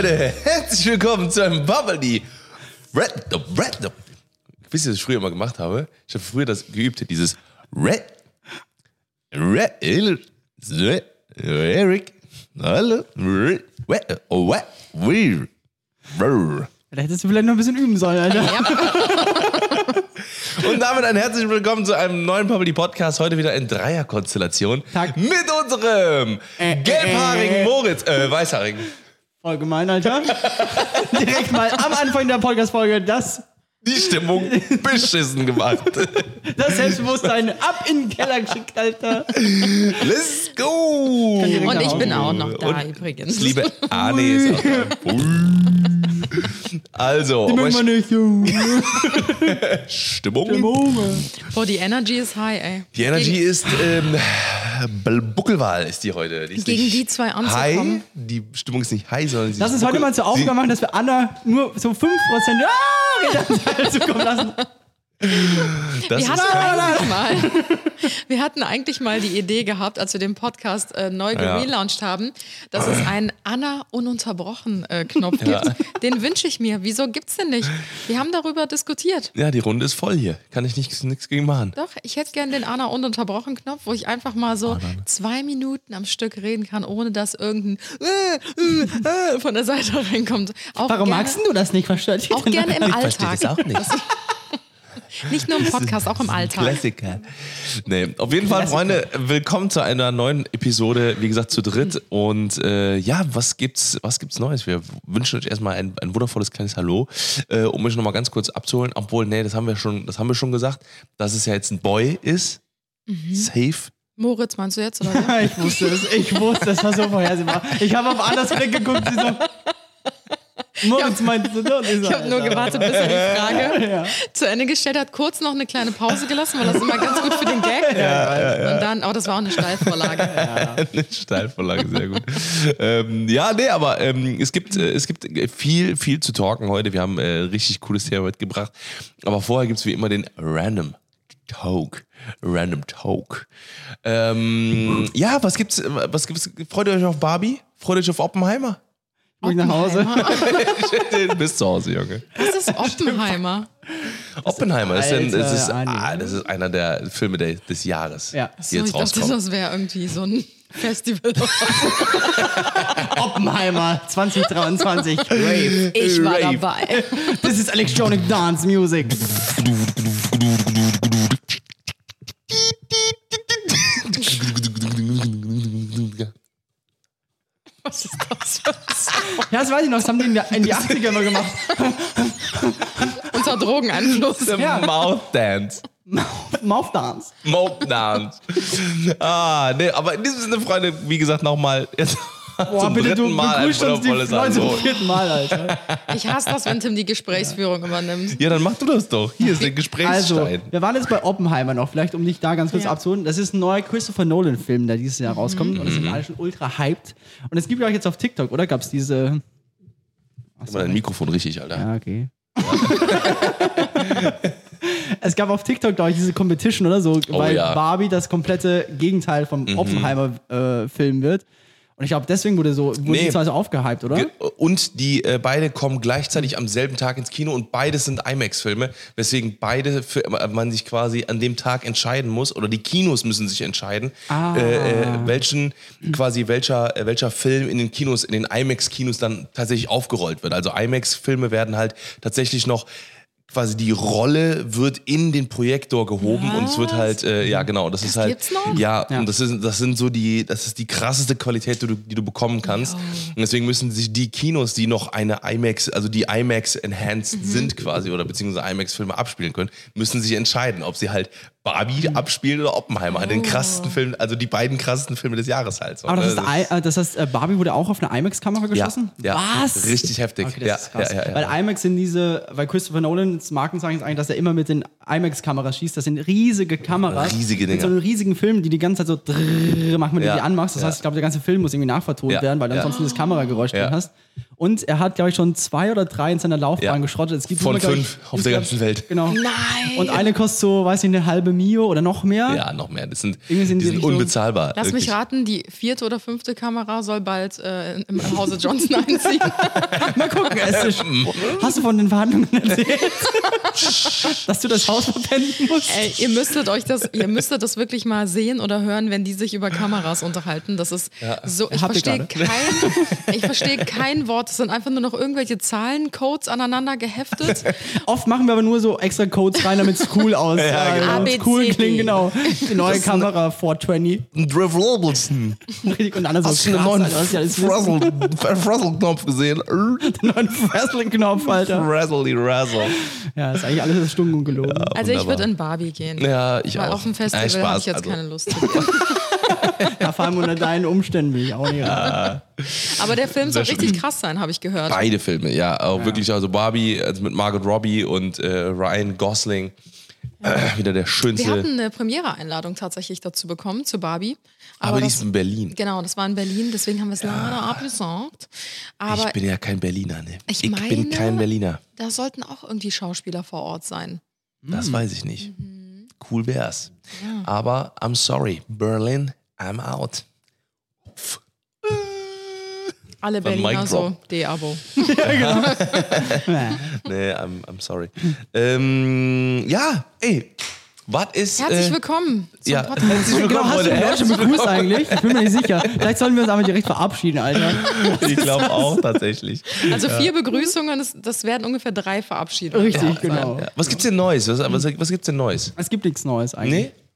Leute, herzlich willkommen zu einem Bubbly Red Red Wisst ihr, was ich früher immer gemacht habe? Ich habe früher das geübt, dieses Red Red Eric Hallo Red oh, what? Weird. Da hättest du vielleicht noch ein bisschen üben sollen, Alter. Und damit ein herzlich willkommen zu einem neuen Bubbly Podcast. Heute wieder in Dreierkonstellation Tag. mit unserem Äh, äh, gelbhaarigen äh. Moritz, äh, weißhaarigen. Voll gemein, Alter. Direkt mal am Anfang der Podcast-Folge das, Die Stimmung beschissen gemacht. das Selbstbewusstsein ab in den Keller geschickt, Alter. Let's go! Und ich bin auch noch da Und übrigens. Liebe Arne ist auch da. Also, um Mögen wir nicht, Junge. Stimmung. Junge. Boah, die Energy ist high, ey. Die Energy Gegen, ist ähm, Buckelwahl ist die heute. Die ist Gegen nicht die zwei High. anzukommen. Die Stimmung ist nicht high, sondern sie Lass ist uns heute mal zur Aufgabe machen, dass wir Anna nur so 5% ah, Redeanteil zukommen lassen. Das wir, ist hatten eigentlich mal, wir hatten eigentlich mal die Idee gehabt, als wir den Podcast äh, neu Ja. gelauncht haben, dass es einen Anna ununterbrochen äh, Knopf gibt. Den wünsche ich mir. Wieso gibt's den nicht? Wir haben darüber diskutiert. ja, die Runde ist voll hier. Kann ich nichts nichts gegen machen. Doch, ich hätte gern den Anna ununterbrochen Knopf, wo ich einfach mal so zwei Minuten am Stück reden kann, ohne dass irgendein äh, äh, äh, von der Seite reinkommt. Auch Warum gerne, magst du das nicht? Was stört dich Auch denn gerne im daran? Verstehe Alltag. das auch nicht. Nicht nur im Podcast, auch im Alltag. Klassiker. Nee, auf jeden Fall, Freunde, willkommen zu einer neuen Episode, wie gesagt, zu dritt. Und äh, ja, was gibt's, was gibt's Neues? Wir wünschen euch erstmal ein, ein wundervolles kleines Hallo, äh, um euch nochmal ganz kurz abzuholen. Obwohl, nee, das haben wir schon, das haben wir schon gesagt, dass es ja jetzt ein Boy ist. Safe. Moritz, meinst du jetzt? Oder? Ich wusste es, ich wusste, es war so vorhersehbar. Ich habe auf anders weggeguckt, sie so. Moritz meinte so, und ich habe nur Alter. gewartet, bis er die Frage Ja. zu Ende gestellt hat, kurz noch eine kleine Pause gelassen, weil das ist immer ganz gut für den Gag. Und dann, oh, das war auch eine Steilvorlage. Eine Steilvorlage, sehr gut. ähm, ja, nee, aber ähm, es, gibt, äh, es gibt viel, viel zu talken heute. Wir haben äh, richtig cooles Thema mitgebracht. Aber vorher gibt es wie immer den Random Talk. Random Talk. Ähm, ja, was gibt's? Was gibt's? Freut ihr euch auf Barbie? Freut ihr euch auf Oppenheimer? Bin ich nach Hause. Bist zu Hause, Junge. Was ist Oppenheimer? Oppenheimer ist, denn, das ist, Andi. ah, das ist einer der Filme der, des Jahres, Ja. die So, jetzt ich dachte, das wäre irgendwie so ein Festival. Oppenheimer 2023. Rave. Ich war Rave. dabei. This is electronic dance music. Was ist das für ein? Ja, das weiß ich noch, das haben die in, der, in die 80er immer gemacht. Unter Drogeneinfluss. Der Ja. Mouth Dance. Mouth Dance. Mope Dance. ah, nee, aber in diesem Sinne, Freunde, wie gesagt, nochmal jetzt Boah, zum bitte, dritten du Mal ein begrüßt uns die wundervolles Leute zum vierten Mal, Alter. Ich hasse das, wenn Tim die Gesprächsführung übernimmt. Ja, dann mach du das doch. Hier ist der Also, Gesprächsstein. wir waren jetzt bei Oppenheimer noch, vielleicht um dich da ganz kurz Ja. abzuholen. Das ist ein neuer Christopher Nolan-Film, der dieses Jahr rauskommt. Und es Mhm. sind alle schon ultra hyped. Und es gibt ja auch jetzt auf TikTok, oder? Gab es diese. Mach mal dein Mikrofon richtig, Alter. Ja, okay. es gab auf TikTok, glaube ich, diese Competition oder so, Oh, weil ja. Mhm. Barbie das komplette Gegenteil vom Oppenheimer-Film wird. Und ich glaube, deswegen wurde so wurde Nee. die so aufgehypt, oder? Und die äh, beide kommen gleichzeitig am selben Tag ins Kino und beides sind IMAX-Filme, weswegen beide für, man sich quasi an dem Tag entscheiden muss oder die Kinos müssen sich entscheiden, Ah. äh, äh, welchen quasi welcher äh, welcher Film in den Kinos in den IMAX-Kinos dann tatsächlich aufgerollt wird. Also IMAX-Filme werden halt tatsächlich noch quasi die Rolle wird in den Projektor gehoben und es wird halt äh, ja genau das, ist halt gibt's noch? ja, Ja. und das ist das sind so die das ist die krasseste Qualität die du, die du bekommen kannst und deswegen müssen sich die Kinos die noch eine IMAX also die IMAX enhanced sind quasi oder beziehungsweise IMAX Filme abspielen können müssen sich entscheiden ob sie halt Barbie abspielen oder Oppenheimer den krassesten Film also die beiden krassesten Filme des Jahres halt so, Aber das, ne? ist, I- äh, das heißt, äh, Barbie wurde auch auf eine IMAX-Kamera geschossen? ja, Was? richtig heftig Okay, das ja, ja, ja, ja. Weil IMAX sind diese, weil Christopher Nolans Markenzeichen ist eigentlich, dass er immer mit den IMAX-Kameras schießt. Das sind riesige Kameras. Riesige Mit Dinger. so einem riesigen Film, die die ganze Zeit so drrrr machen, wenn Ja, du die anmachst. Das ja. heißt, ich glaube, der ganze Film muss irgendwie nachvertont Ja, werden, weil du ja. ansonsten das Kamerageräusch Ja. drin hast. Und er hat, glaube ich, schon zwei oder drei in seiner Laufbahn Ja. geschrottet. Es gibt Von nur, glaub ich, fünf auf der ganzen Welt. Genau. Nein. Und eine kostet so, weiß ich, eine halbe Mio oder noch mehr. Ja, noch mehr. Das sind, Irgendwie sind die die sind unbezahlbar. Lass wirklich. mich raten, die vierte oder fünfte Kamera soll bald äh, im Hause Johnson einziehen. Mal gucken, es ist, Hast du von den Verhandlungen erzählt? Dass du das Haus verpfänden musst? Ey, ihr müsstet euch das, ihr müsstet das wirklich mal sehen oder hören, wenn die sich über Kameras unterhalten. Das ist so, ich verstehe kein, ich verstehe kein Wort. Es sind einfach nur noch irgendwelche Zahlencodes aneinander geheftet. Oft machen wir aber nur so extra Codes rein, damit es cool aussieht. genau. Damit es cool ABCD. klingt, genau. Die neue Kamera 420. Driv Robertson. Richtig, und dann so Hast du den neuen. Frazzle-Knopf gesehen? Den neuen Wrestling-Knopf, Alter. Razzly Razzle. Ja, ist eigentlich alles stumm und gelogen. Also ich würde in Barbie gehen. Ja, ich Weil auch. auf dem Nein, Festival Spaß, habe ich jetzt also. keine Lust zu gehen. Ja, vor allem unter deinen Umständen will ich auch nicht. Aber der Film soll richtig krass sein, habe ich gehört. Beide Filme, ja. Auch wirklich, also Barbie also mit Margot Robbie und äh, Ryan Gosling. Äh, wieder der Wir schönste. hatten eine Premiere-Einladung tatsächlich dazu bekommen, zu Barbie. aber die das, ist in Berlin. Genau, das war in Berlin, deswegen haben wir es leider abgesagt. Aber ich bin ja kein Berliner, ne? Ich bin meine- kein Berliner. da sollten auch irgendwie Schauspieler vor Ort sein. Das weiß ich nicht. Mhm. Cool wär's. Aber I'm sorry, Berlin, I'm out. Alle Von Berliner so. D-Abo. Nee, I'm, I'm sorry. ähm, ja, ey, was ist. Herzlich äh, willkommen zum ja, Podcast. herzlich willkommen, Genau, hast du die Leute schon begrüßt eigentlich? Ich bin mir nicht sicher. Vielleicht sollten wir uns aber direkt verabschieden, Alter. Ich glaube auch tatsächlich. Also vier Begrüßungen, das, das werden ungefähr drei Verabschiedungen. Richtig, genau. Ja. Was gibt's denn Neues? Was, was, was gibt's denn Neues? Es gibt nichts Neues eigentlich. Nee?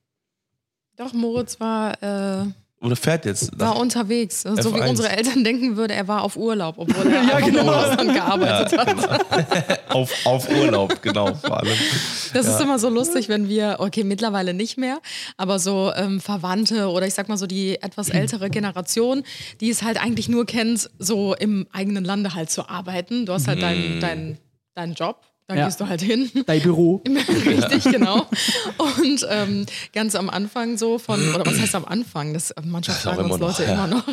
Doch, Moritz war, äh, Oder fährt jetzt? war unterwegs. Also so wie F1. unsere Eltern denken würde, er war auf Urlaub, obwohl er Ja, genau. im Ausland gearbeitet hat. auf, auf Urlaub, genau, vor allem. Das ist immer so lustig, wenn wir, okay, mittlerweile nicht mehr, aber so ähm, Verwandte oder ich sag mal so die etwas ältere Generation, die es halt eigentlich nur kennt, so im eigenen Lande halt zu arbeiten. Du hast halt deinen dein, deinen Job. Da Ja. gehst du halt hin. Dein Büro. Richtig, genau. Und ähm, ganz am Anfang so von, oder was heißt am Anfang? Das, manchmal ist auch fragen uns immer noch, Leute ja. immer noch,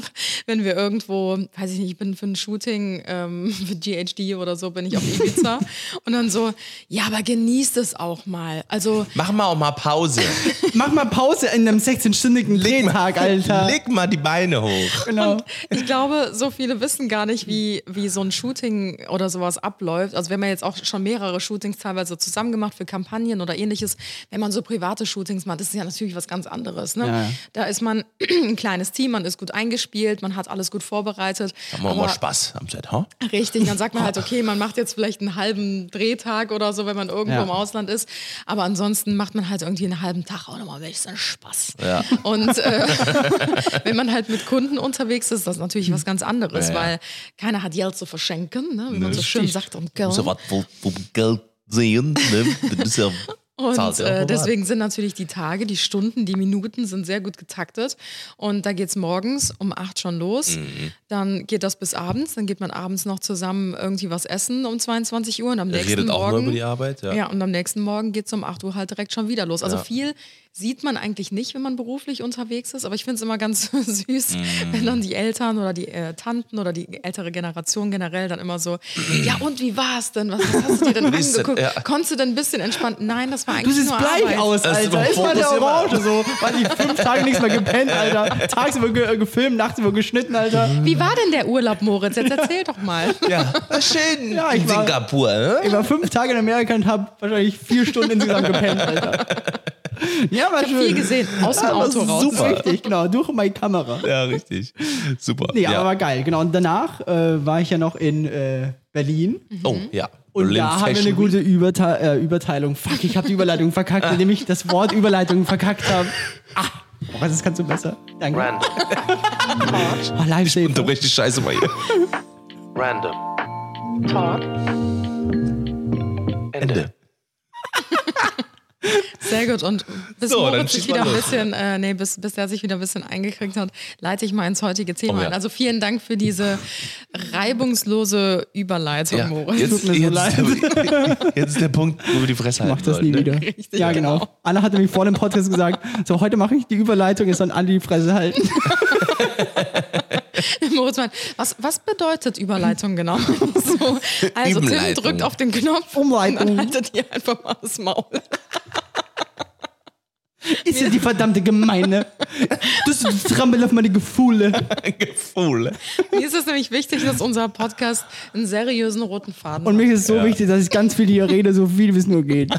wenn wir irgendwo, weiß ich nicht, ich bin für ein Shooting, ähm, für GHD oder so, bin ich auf Ibiza. und dann so, ja, aber genießt es auch mal. Also, Mach mal auch mal Pause. Mach mal Pause in einem 16-stündigen Drehtag, Alter. Leg mal die Beine hoch. Genau. ich glaube, so viele wissen gar nicht, wie, wie so ein Shooting oder sowas abläuft. Also wenn man jetzt auch schon mehrere Shootings teilweise zusammen gemacht für Kampagnen oder ähnliches, wenn man so private Shootings macht, ist es ja natürlich was ganz anderes. Ne? Ja, ja. Da ist man ein kleines Team, man ist gut eingespielt, man hat alles gut vorbereitet. Haben wir auch mal Spaß am Set, ha? Richtig, dann sagt man halt, okay, man macht jetzt vielleicht einen halben Drehtag oder so, wenn man irgendwo Ja. im Ausland ist. Aber ansonsten macht man halt irgendwie einen halben Tag auch nochmal ein bisschen Spaß. Ja. Und äh, wenn man halt mit Kunden unterwegs ist, das ist natürlich was ganz anderes, Ja, ja. weil keiner hat Geld zu verschenken, ne? wie man so schön sagt. Und. Muss ja was vom, vom Geld sehen, ne? Das ist ja. Und äh, deswegen sind natürlich die Tage, die Stunden, die Minuten sind sehr gut getaktet. Und da geht es morgens um 8 schon los. Mhm. Dann geht das bis abends. Dann geht man abends noch zusammen irgendwie was essen um 22 Uhr. Und am Er nächsten redet auch Morgen. nur über die Arbeit, ja. Ja, und am nächsten Morgen geht es um 8 Uhr halt direkt schon wieder los. Also Ja. viel sieht man eigentlich nicht, wenn man beruflich unterwegs ist, aber ich finde es immer ganz süß, Mhm. wenn dann die Eltern oder die äh, Tanten oder die ältere Generation generell dann immer so, ja und wie war's denn? Was, was hast du dir denn angeguckt? ja. Konntest du denn ein bisschen entspannt? Nein, das war Du eigentlich siehst nur bleich Arbeit. aus, Alter. Ist mal der. Orange so. Weiß ich, fünf Tage nichts mehr gepennt, Alter. Tagsüber ge gefilmt, nachtsüber geschnitten, Alter. Wie war denn der Urlaub, Moritz? Jetzt erzähl doch mal. Ja, schön. Ja, ich in war- Singapur, ne? Ich war fünf Tage in Amerika und habe wahrscheinlich vier Stunden insgesamt gepennt, Alter. Ja, war schön. Viel gesehen, aus dem Auto raus. Super, richtig, genau. Durch meine Kamera. Ja, richtig. Super. Nee, ja. aber war geil. Genau. Und danach äh, war ich ja noch in äh, Berlin. Oh, ja. Und Berlin da haben wir eine Fashion gute Überte äh, Überteilung. Fuck, ich habe die Überleitung verkackt, indem ich das Wort Überleitung verkackt habe. Ah, oh, das kannst du besser. Danke. Random. Oh, live Week. Unterbrech die Scheiße mal hier. Random. Talk. Ende. Sehr gut. Und bis So, Moritz sich wieder ein bisschen, äh, nee, bis, bis er sich wieder ein bisschen eingekriegt hat, leite ich mal ins heutige Thema Oh ja. ein. Also vielen Dank für diese reibungslose Überleitung, Ja, Moritz. jetzt, mir jetzt, leid. jetzt ist der Punkt, wo wir die Fresse halten Mach das nie ne? wieder. Richtig, ja, genau. genau. Anna hatte mich vor dem Podcast gesagt, so heute mache ich die Überleitung, jetzt soll Andi die Fresse halten. Moritz meint, was, was bedeutet Überleitung genau? So, also Tim drückt auf den Knopf Umleitung. und dann haltet ihr einfach mal das Maul. Ist ja die verdammte Gemeine. Das trampelt auf meine Gefühle. Gefühl. Mir ist es nämlich wichtig, dass unser Podcast einen seriösen roten Faden Und hat. mir ist es so wichtig, dass ich ganz viel hier rede, so viel wie es nur geht.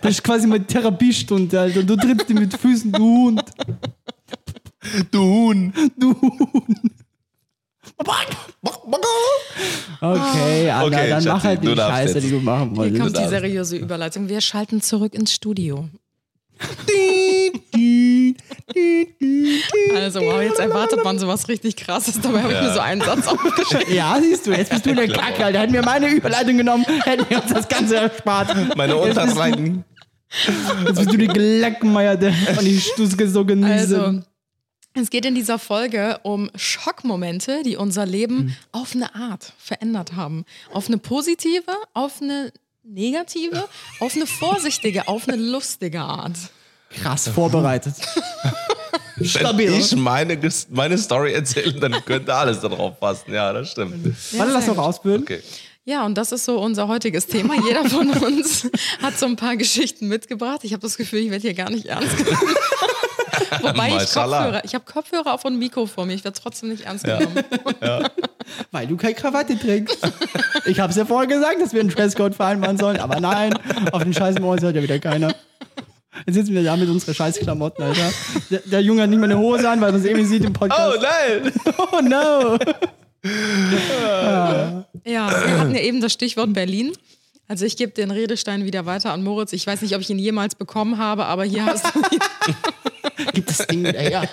Das ist quasi meine Therapiestunde, Alter. Du trittst dir mit Füßen, du Hund. Du Huhn. Du Hund. Okay, Anna, Okay, dann mach Schatzi, halt die Scheiße, jetzt. die du machen Hier wolltest. kommt die seriöse Überleitung. Wir schalten zurück ins Studio. Also, wow, jetzt erwartet man sowas richtig krasses. Dabei habe ich mir so einen Satz aufgeschrieben. Ja, siehst du, jetzt bist du der Kacke, Alter. Hätten wir meine Überleitung genommen, hätten wir uns das Ganze erspart. Meine Unterseiten. jetzt bist du die Geleckmeierte und ich Stuske so genieße. Also, es geht in dieser Folge um Schockmomente, die unser Leben auf eine Art verändert haben. Auf eine positive, auf eine negative, auf eine vorsichtige, auf eine lustige Art. Krass vorbereitet. Wenn Stabil. ich meine, meine Story erzähle, dann könnte alles darauf passen. Ja, das stimmt. Warte, lass noch ausführen. Okay. Ja, und das ist so unser heutiges Thema. Jeder von uns hat so ein paar Geschichten mitgebracht. Ich habe das Gefühl, ich werde hier gar nicht ernst genommen. Wobei ich. Kopfhörer, ich habe Kopfhörer auf und ein Mikro vor mir. Ich werde trotzdem nicht ernst genommen. Weil du keine Krawatte trägst. Ich hab's ja vorher gesagt, dass wir einen Dresscode vereinbaren sollen, aber nein, auf den scheiß Moritz hört ja wieder keiner. Jetzt sitzen wir da mit unseren scheiß Klamotten, Alter. Der, der Junge hat nicht mehr eine Hose an, weil man es irgendwie sieht im Oh Podcast. nein! Oh, no! Ja, wir hatten ja eben das Stichwort Berlin. Also ich gebe den Redestein wieder weiter an Moritz. Ich weiß nicht, ob ich ihn jemals bekommen habe, aber hier hast du ihn. Gib das Ding wieder her.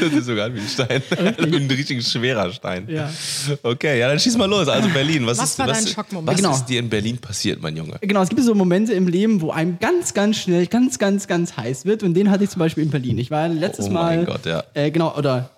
Das ist sogar wie ein Stein. Ein richtig schwerer Stein. Ja. Okay, ja, dann schieß mal los. Also Berlin. Was, Was ist, war was, dein Schockmoment? Was Genau. ist dir in Berlin passiert, mein Junge? Genau, es gibt so Momente im Leben, wo einem ganz, ganz schnell, ganz, ganz, ganz heiß wird. Und den hatte ich zum Beispiel in Berlin. Ich war letztes Oh mein Mal, Gott, ja. äh, genau, oder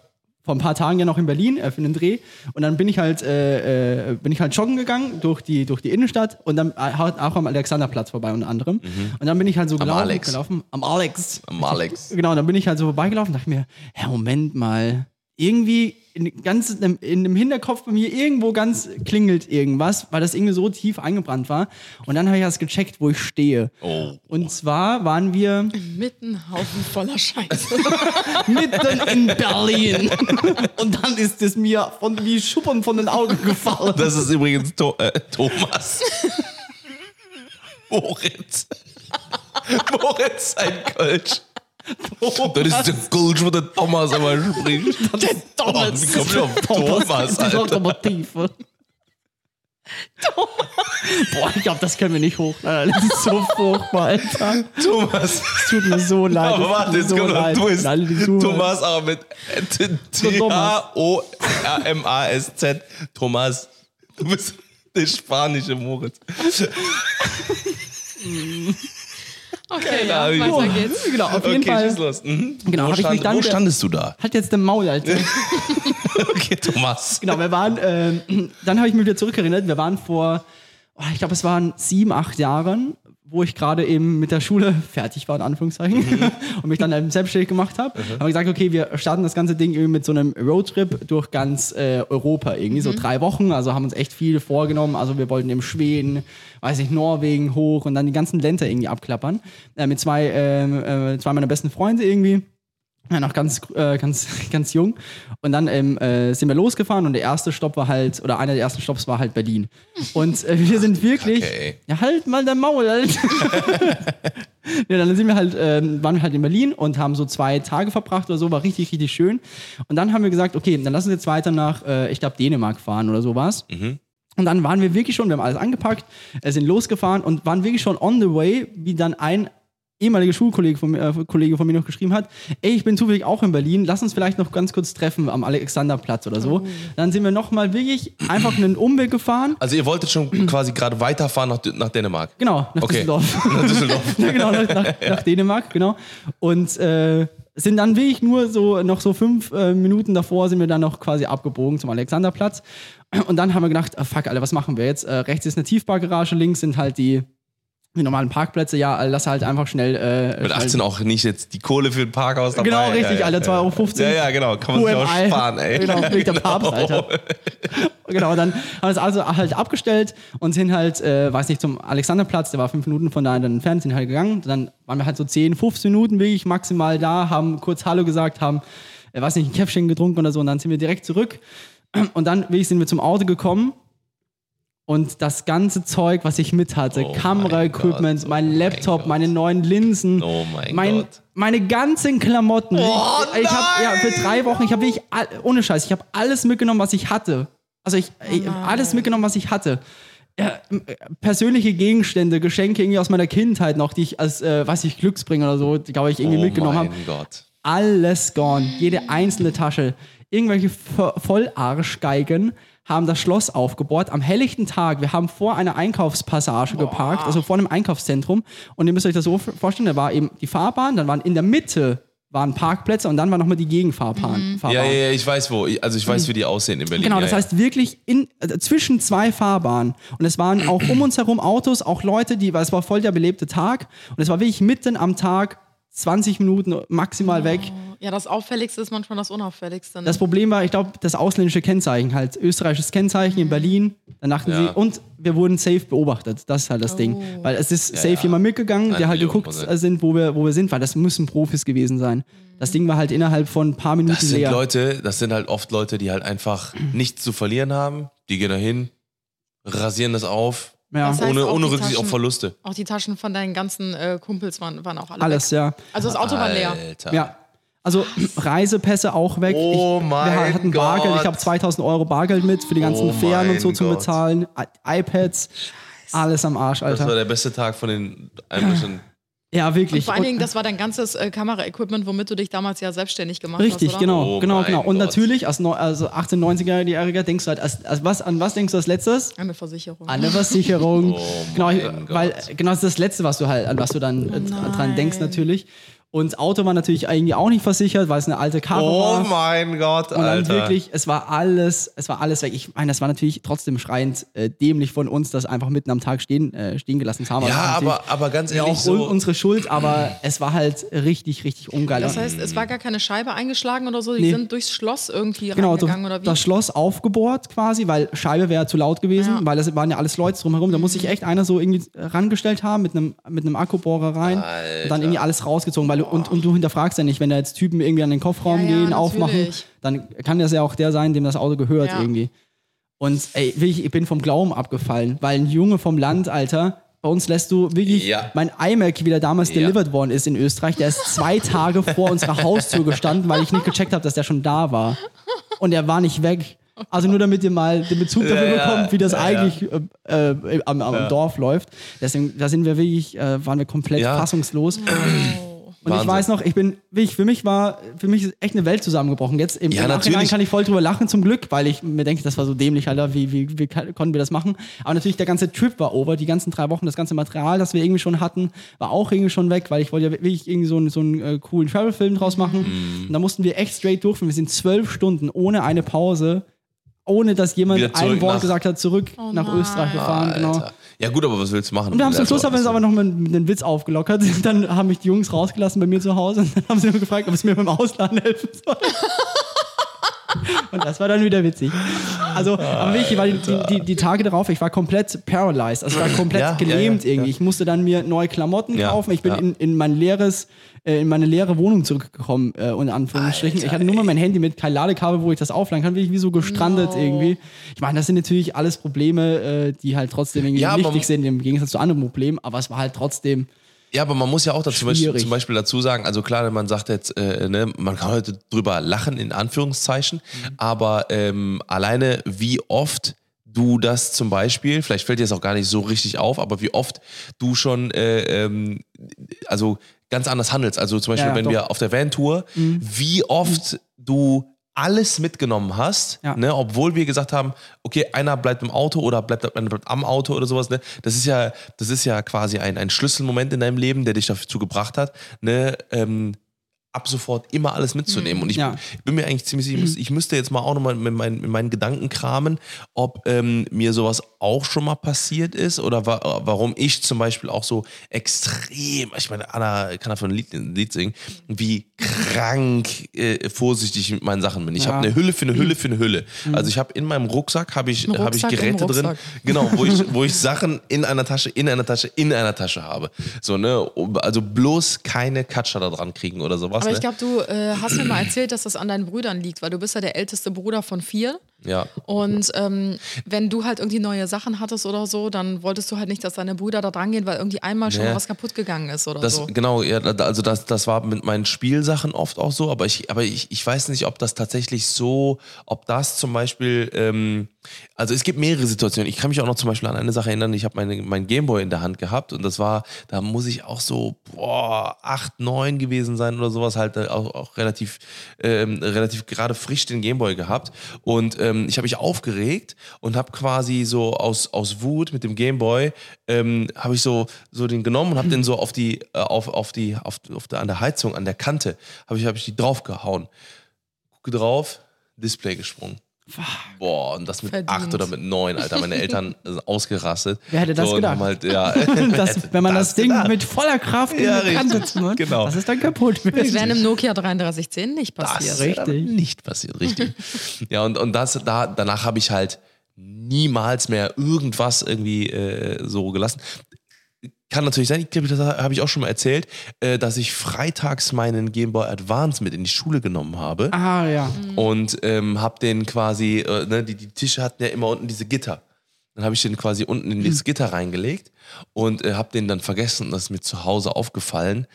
vor ein paar Tagen ja noch in Berlin äh, für einen Dreh. Und dann bin ich halt, äh, äh, bin ich halt joggen gegangen durch die, durch die Innenstadt und dann äh, auch am Alexanderplatz vorbei unter anderem. Und dann bin ich halt so gelaufen, Mhm. Alex. gelaufen. Am Alex. Am Alex. Genau, dann bin ich halt so vorbeigelaufen und dachte mir, ja, Moment mal. Irgendwie in, ganz in, dem- in dem Hinterkopf bei mir irgendwo ganz klingelt irgendwas, weil das irgendwie so tief eingebrannt war. Und dann habe ich erst gecheckt, wo ich stehe. Oh. Und zwar waren wir Mitten Haufen voller Scheiße. mitten in Berlin. Und dann ist es mir von wie Schuppen von den Augen gefallen. Das ist übrigens to äh, Thomas. Moritz. Moritz, ein Kölsch. Das ist der Kölsch, wo der Thomas immer spricht. Der Thomas. Wie kommt auf Thomas, Alter? Lokomotive. Boah, ich glaube, das können wir nicht hoch. Das ist so furchtbar, Alter. Thomas. Es tut mir so leid. Aber warte, jetzt so kommt noch ein. Twist. Thomas, aber mit T-H-O-R-M-A-S-Z. Thomas. Du bist der spanische Moritz. Okay, ja, weiter geht's. Genau, auf jeden Okay, Fall. schieß los. Mhm. Genau, wo, hab ich mich stand, dann wo standest du da? Halt jetzt den Maul, Alter. Okay, Thomas. Genau, wir waren, ähm, dann habe ich mich wieder zurückerinnert, wir waren vor, oh, ich glaube, es waren sieben, acht Jahren, wo ich gerade eben mit der Schule fertig war, in Anführungszeichen, und mich dann eben selbstständig gemacht habe. Haben wir gesagt, okay, wir starten das ganze Ding irgendwie mit so einem Roadtrip durch ganz äh, Europa, irgendwie so drei Wochen, also haben uns echt viel vorgenommen, also wir wollten im Schweden, weiß ich, Norwegen hoch und dann die ganzen Länder irgendwie abklappern, äh, mit zwei, ähm, äh, zwei meiner besten Freunde irgendwie. Ja, noch ganz, äh, ganz, ganz jung. Und dann ähm, äh, sind wir losgefahren und der erste Stopp war halt, oder einer der ersten Stopps war halt Berlin. Und äh, wir sind wirklich. Okay. Ja, halt mal der Maul, Alter. ja, dann sind wir halt, ähm, waren wir halt in Berlin und haben so zwei Tage verbracht oder so, war richtig, richtig schön. Und dann haben wir gesagt, okay, dann lass uns jetzt weiter nach, äh, ich glaube, Dänemark fahren oder sowas. Und dann waren wir wirklich schon, wir haben alles angepackt, äh, sind losgefahren und waren wirklich schon on the way, wie dann ein ehemaliger Schulkollege von, mir- äh, Kollege von mir noch geschrieben hat, ey, ich bin zufällig auch in Berlin, lass uns vielleicht noch ganz kurz treffen am Alexanderplatz oder so. Dann sind wir nochmal wirklich einfach einen Umweg gefahren. Also ihr wolltet schon quasi gerade weiterfahren nach, nach Dänemark. Genau, nach Okay. Düsseldorf. Nach Düsseldorf. ja, genau, nach, nach, nach Dänemark, genau. Und äh, sind dann wirklich nur so, noch so fünf äh, Minuten davor sind wir dann noch quasi abgebogen zum Alexanderplatz. Und dann haben wir gedacht, ah, fuck, Alter, was machen wir jetzt? Äh, rechts ist eine Tiefbaugarage, links sind halt die die normalen Parkplätze, ja, lass halt einfach schnell. Äh, Mit schnell 18 auch nicht jetzt die Kohle für ein Parkhaus dabei. Genau, richtig, ja, ja, Alter, 2,50 Euro. Ja, ja, genau. Kann man sich auch UMI. sparen, ey. Genau, wegen der Papst, Alter. genau, dann haben wir es also halt abgestellt und sind halt, äh, weiß nicht, zum Alexanderplatz, der war fünf Minuten von da dann entfernt, sind halt gegangen. Dann waren wir halt so 10, 15 Minuten wirklich maximal da, haben kurz Hallo gesagt, haben, äh, weiß nicht, ein Käffchen getrunken oder so und dann sind wir direkt zurück. Und dann wirklich sind wir zum Auto gekommen und das ganze Zeug, was ich mit hatte, Oh Kameraequipment, mein mein oh Laptop, mein meine neuen Linsen, Oh mein Gott. meine ganzen Klamotten. Oh ich ich habe ja für drei Wochen, ich habe wirklich all- ohne Scheiß, ich habe alles mitgenommen, was ich hatte. Also ich, ich hab alles mitgenommen, was ich hatte. Ja, persönliche Gegenstände, Geschenke irgendwie aus meiner Kindheit noch, die ich als, äh, weiß ich, Glücksbringer oder so, glaube ich, irgendwie oh mitgenommen habe mein Gott. alles gone. Jede einzelne Tasche. Irgendwelche Vo- Vollarschgeigen haben das Schloss aufgebohrt am helllichten Tag. Wir haben vor einer Einkaufspassage geparkt, also vor einem Einkaufszentrum. Und ihr müsst euch das so vorstellen, da war eben die Fahrbahn, dann waren in der Mitte waren Parkplätze und dann war nochmal die Gegenfahrbahn. Fahrbahn. Ja, ja, ja, ich weiß wo. Also ich weiß, wie die aussehen in Berlin. Genau, das ja. heißt wirklich in, äh, zwischen zwei Fahrbahnen. Und es waren auch um uns herum Autos, auch Leute, die, weil es war voll der belebte Tag. Und es war wirklich mitten am Tag, 20 Minuten maximal weg. Ja, das Auffälligste ist manchmal das Unauffälligste. Ne? Das Problem war, ich glaube, das ausländische Kennzeichen, halt österreichisches Kennzeichen in Berlin. Dann dachten Ja. sie, und wir wurden safe beobachtet. Das ist halt das Ding. Weil es ist safe ja. jemand mitgegangen, Eine der halt Million geguckt Prozent. sind, wo wir, wo wir sind, weil das müssen Profis gewesen sein. Das Ding war halt innerhalb von ein paar Minuten Das sind leer. Leute, das sind halt oft Leute, die halt einfach nichts zu verlieren haben. Die gehen da hin, rasieren das auf, ja. Das heißt ohne, auch ohne Rücksicht auf Taschen- Verluste. auch die Taschen von deinen ganzen äh, Kumpels waren, waren auch alle Alles, weg. ja. Also das Auto war leer. Alter. Ja. Also Reisepässe auch weg. Oh ich, mein wir hatten Bargeld. Gott. Ich habe 2000 Euro Bargeld mit für die ganzen Oh Fähren und so mein zum Gott. Bezahlen. I iPads. Alles am Arsch, Das war Alter. der beste Tag von den ein bisschen. Ja, wirklich. Vor allen Und- Dingen, das war dein ganzes äh, Kameraequipment, womit du dich damals ja selbstständig gemacht Richtig, hast, oder? genau, Oh genau, genau. Und Gott. natürlich, als, neu- also 18-, 90-Jähriger denkst du halt, als, als was, an was denkst du als letztes? Eine Versicherung. An eine Versicherung. Oh genau, mein weil Gott. genau das ist das Letzte, was du halt, an was du dann äh, dran nein. denkst natürlich. Und das Auto war natürlich irgendwie auch nicht versichert, weil es eine alte Karre Oh war. mein Gott, Und dann Alter. wirklich, es war alles, es war alles weg. Ich meine, das war natürlich trotzdem schreiend äh, dämlich von uns, das einfach mitten am Tag stehen, äh, stehen gelassen zu haben. ja, Das natürlich aber, aber ganz ehrlich, auch so. unsere Schuld, aber es war halt richtig, richtig ungeil. Das heißt, es war gar keine Scheibe eingeschlagen oder so, die Nee. sind durchs Schloss irgendwie Genau, so reingegangen oder wie? das Schloss aufgebohrt quasi, weil Scheibe wäre zu laut gewesen, Ja. weil es waren ja alles Leute drumherum. Da muss sich echt einer so irgendwie rangestellt haben mit einem, mit einem Akkubohrer rein und dann irgendwie alles rausgezogen. Weil, du- und, und du hinterfragst ja nicht, wenn da jetzt Typen irgendwie an den Kofferraum Ja, ja, gehen, aufmachen, natürlich. dann kann das ja auch der sein, dem das Auto gehört Ja. irgendwie. Und ey, wirklich, ich bin vom Glauben abgefallen, weil ein Junge vom Land, Alter, bei uns lässt du wirklich Ja. mein iMac, wie der damals Ja. delivered worden ist in Österreich, der ist zwei Tage vor unserer Haustür gestanden, weil ich nicht gecheckt habe, dass der schon da war. Und er war nicht weg. Also nur damit ihr mal den Bezug dafür Ja, ja. bekommt, wie das Ja, eigentlich äh, äh, am, am Dorf läuft. Deswegen, da sind wir wirklich, äh, waren wir komplett Ja. fassungslos. Und ich Wahnsinn. weiß noch, ich bin, wirklich, für mich war, für mich ist echt eine Welt zusammengebrochen. Jetzt im, Ja, im Nachhinein natürlich. kann ich voll drüber lachen, zum Glück, weil ich mir denke, das war so dämlich, Alter, wie, wie, wie konnten wir das machen? Aber natürlich, der ganze Trip war over, die ganzen drei Wochen, das ganze Material, das wir irgendwie schon hatten, war auch irgendwie schon weg, weil ich wollte ja wirklich irgendwie so einen, so einen äh, coolen Travel-Film draus machen. Mhm. Und da mussten wir echt straight durchführen. Wir sind zwölf Stunden ohne eine Pause, ohne dass jemand ein Wort nach- gesagt hat, zurück nach nein. Österreich gefahren. Genau. Ja, gut, aber was willst du machen? Und wir haben zum Schluss haben wir es aber noch mit, mit einem Witz aufgelockert. Dann haben mich die Jungs rausgelassen bei mir zu Hause und dann haben sie mir gefragt, ob es mir beim Ausladen helfen soll. Und das war dann wieder witzig. Also, aber wirklich, weil die, die, die Tage darauf, ich war komplett paralyzed, also ich war komplett Ja, ja, gelähmt ja, irgendwie. Ich musste dann mir neue Klamotten Ja, kaufen. Ich bin ja. in, in mein leeres, äh, in meine leere Wohnung zurückgekommen, äh, in Anführungsstrichen. Alter, ich hatte nur mal mein Handy mit kein Ladekabel, wo ich das aufladen kann, bin ich wie so gestrandet No. irgendwie. Ich meine, das sind natürlich alles Probleme, äh, die halt trotzdem irgendwie Ja, wichtig sind im Gegensatz zu anderen Problemen, aber es war halt trotzdem. Ja, aber man muss ja auch dazu zum Beispiel, zum Beispiel dazu sagen, also klar, man sagt jetzt, äh, ne, man kann heute drüber lachen, in Anführungszeichen, Mhm. aber ähm, alleine wie oft du das zum Beispiel, vielleicht fällt dir das auch gar nicht so richtig auf, aber wie oft du schon, äh, ähm, also ganz anders handelst. Also zum Beispiel, Ja, ja, wenn doch. Mhm. wir auf der Van-Tour, wie oft du alles mitgenommen hast, Ja. ne, obwohl wir gesagt haben, okay, einer bleibt im Auto oder bleibt, einer bleibt am Auto oder sowas, ne, das ist ja, das ist ja quasi ein, ein Schlüsselmoment in deinem Leben, der dich dazu gebracht hat, ne, ähm, ab sofort immer alles mitzunehmen. Und ich Ja. bin mir eigentlich ziemlich sicher, ich, müsste jetzt mal auch nochmal mit, meinen- mit meinen Gedanken kramen, ob ähm, mir sowas auch schon mal passiert ist oder wa warum ich zum Beispiel auch so extrem, ich meine, Anna kann davon ein Lied, ein Lied singen, wie krank äh, vorsichtig mit meinen Sachen bin. Ich Ja. habe eine Hülle für eine Hülle für eine Hülle. Also ich habe in meinem Rucksack habe ich, hab ich Geräte drin, genau, wo ich, wo ich Sachen in einer Tasche, in einer Tasche, in einer Tasche habe. So, ne? Also bloß keine Katscher da dran kriegen oder sowas. Aber ne? ich glaube, du äh, hast mir mal erzählt, dass das an deinen Brüdern liegt, weil du bist ja der älteste Bruder von vier. Ja. Und ähm, wenn du halt irgendwie neue Sachen hattest oder so, dann wolltest du halt nicht, dass deine Brüder da dran gehen, weil irgendwie einmal schon Nee. was kaputt gegangen ist oder Das, so. Genau, ja, also das, das war mit meinen Spielsachen oft auch so, aber ich, aber ich, ich weiß nicht, ob das tatsächlich so, ob das zum Beispiel, ähm, also es gibt mehrere Situationen. Ich kann mich auch noch zum Beispiel an eine Sache erinnern, ich habe meine, mein Gameboy in der Hand gehabt und das war, da muss ich auch so, boah, acht, neun gewesen sein oder sowas, halt äh, auch, auch relativ, ähm, relativ gerade frisch den Gameboy gehabt und ähm, ich habe mich aufgeregt und habe quasi so aus, aus Wut mit dem Gameboy, ähm, habe ich so, so den genommen und habe den so auf die, äh, auf, auf die, auf, auf der, an der Heizung, an der Kante, habe ich, hab ich die draufgehauen. Gucke drauf, Display gesprungen. Boah, und das mit Verdient. acht oder mit neun, Alter. Meine Eltern sind ausgerastet. Wer hätte das und gedacht? Halt, ja, Das, wenn man das, Ding gedacht. mit voller Kraft gegen Ja, die Kante zieht, Genau. das ist dann kaputt. Das wäre einem Nokia 3310 nicht Das passiert. ist Richtig. nicht passiert, richtig. ja, und, und das, da, danach habe ich halt niemals mehr irgendwas irgendwie äh, so gelassen. Kann natürlich sein, ich glaube, das habe ich auch schon mal erzählt, äh, dass ich freitags meinen Game Boy Advance mit in die Schule genommen habe Ah, ja. und ähm, habe den quasi, äh, ne, die, die Tische hatten ja immer unten diese Gitter. Dann habe ich den quasi unten in dieses Gitter reingelegt und äh, habe den dann vergessen und das ist mir zu Hause aufgefallen.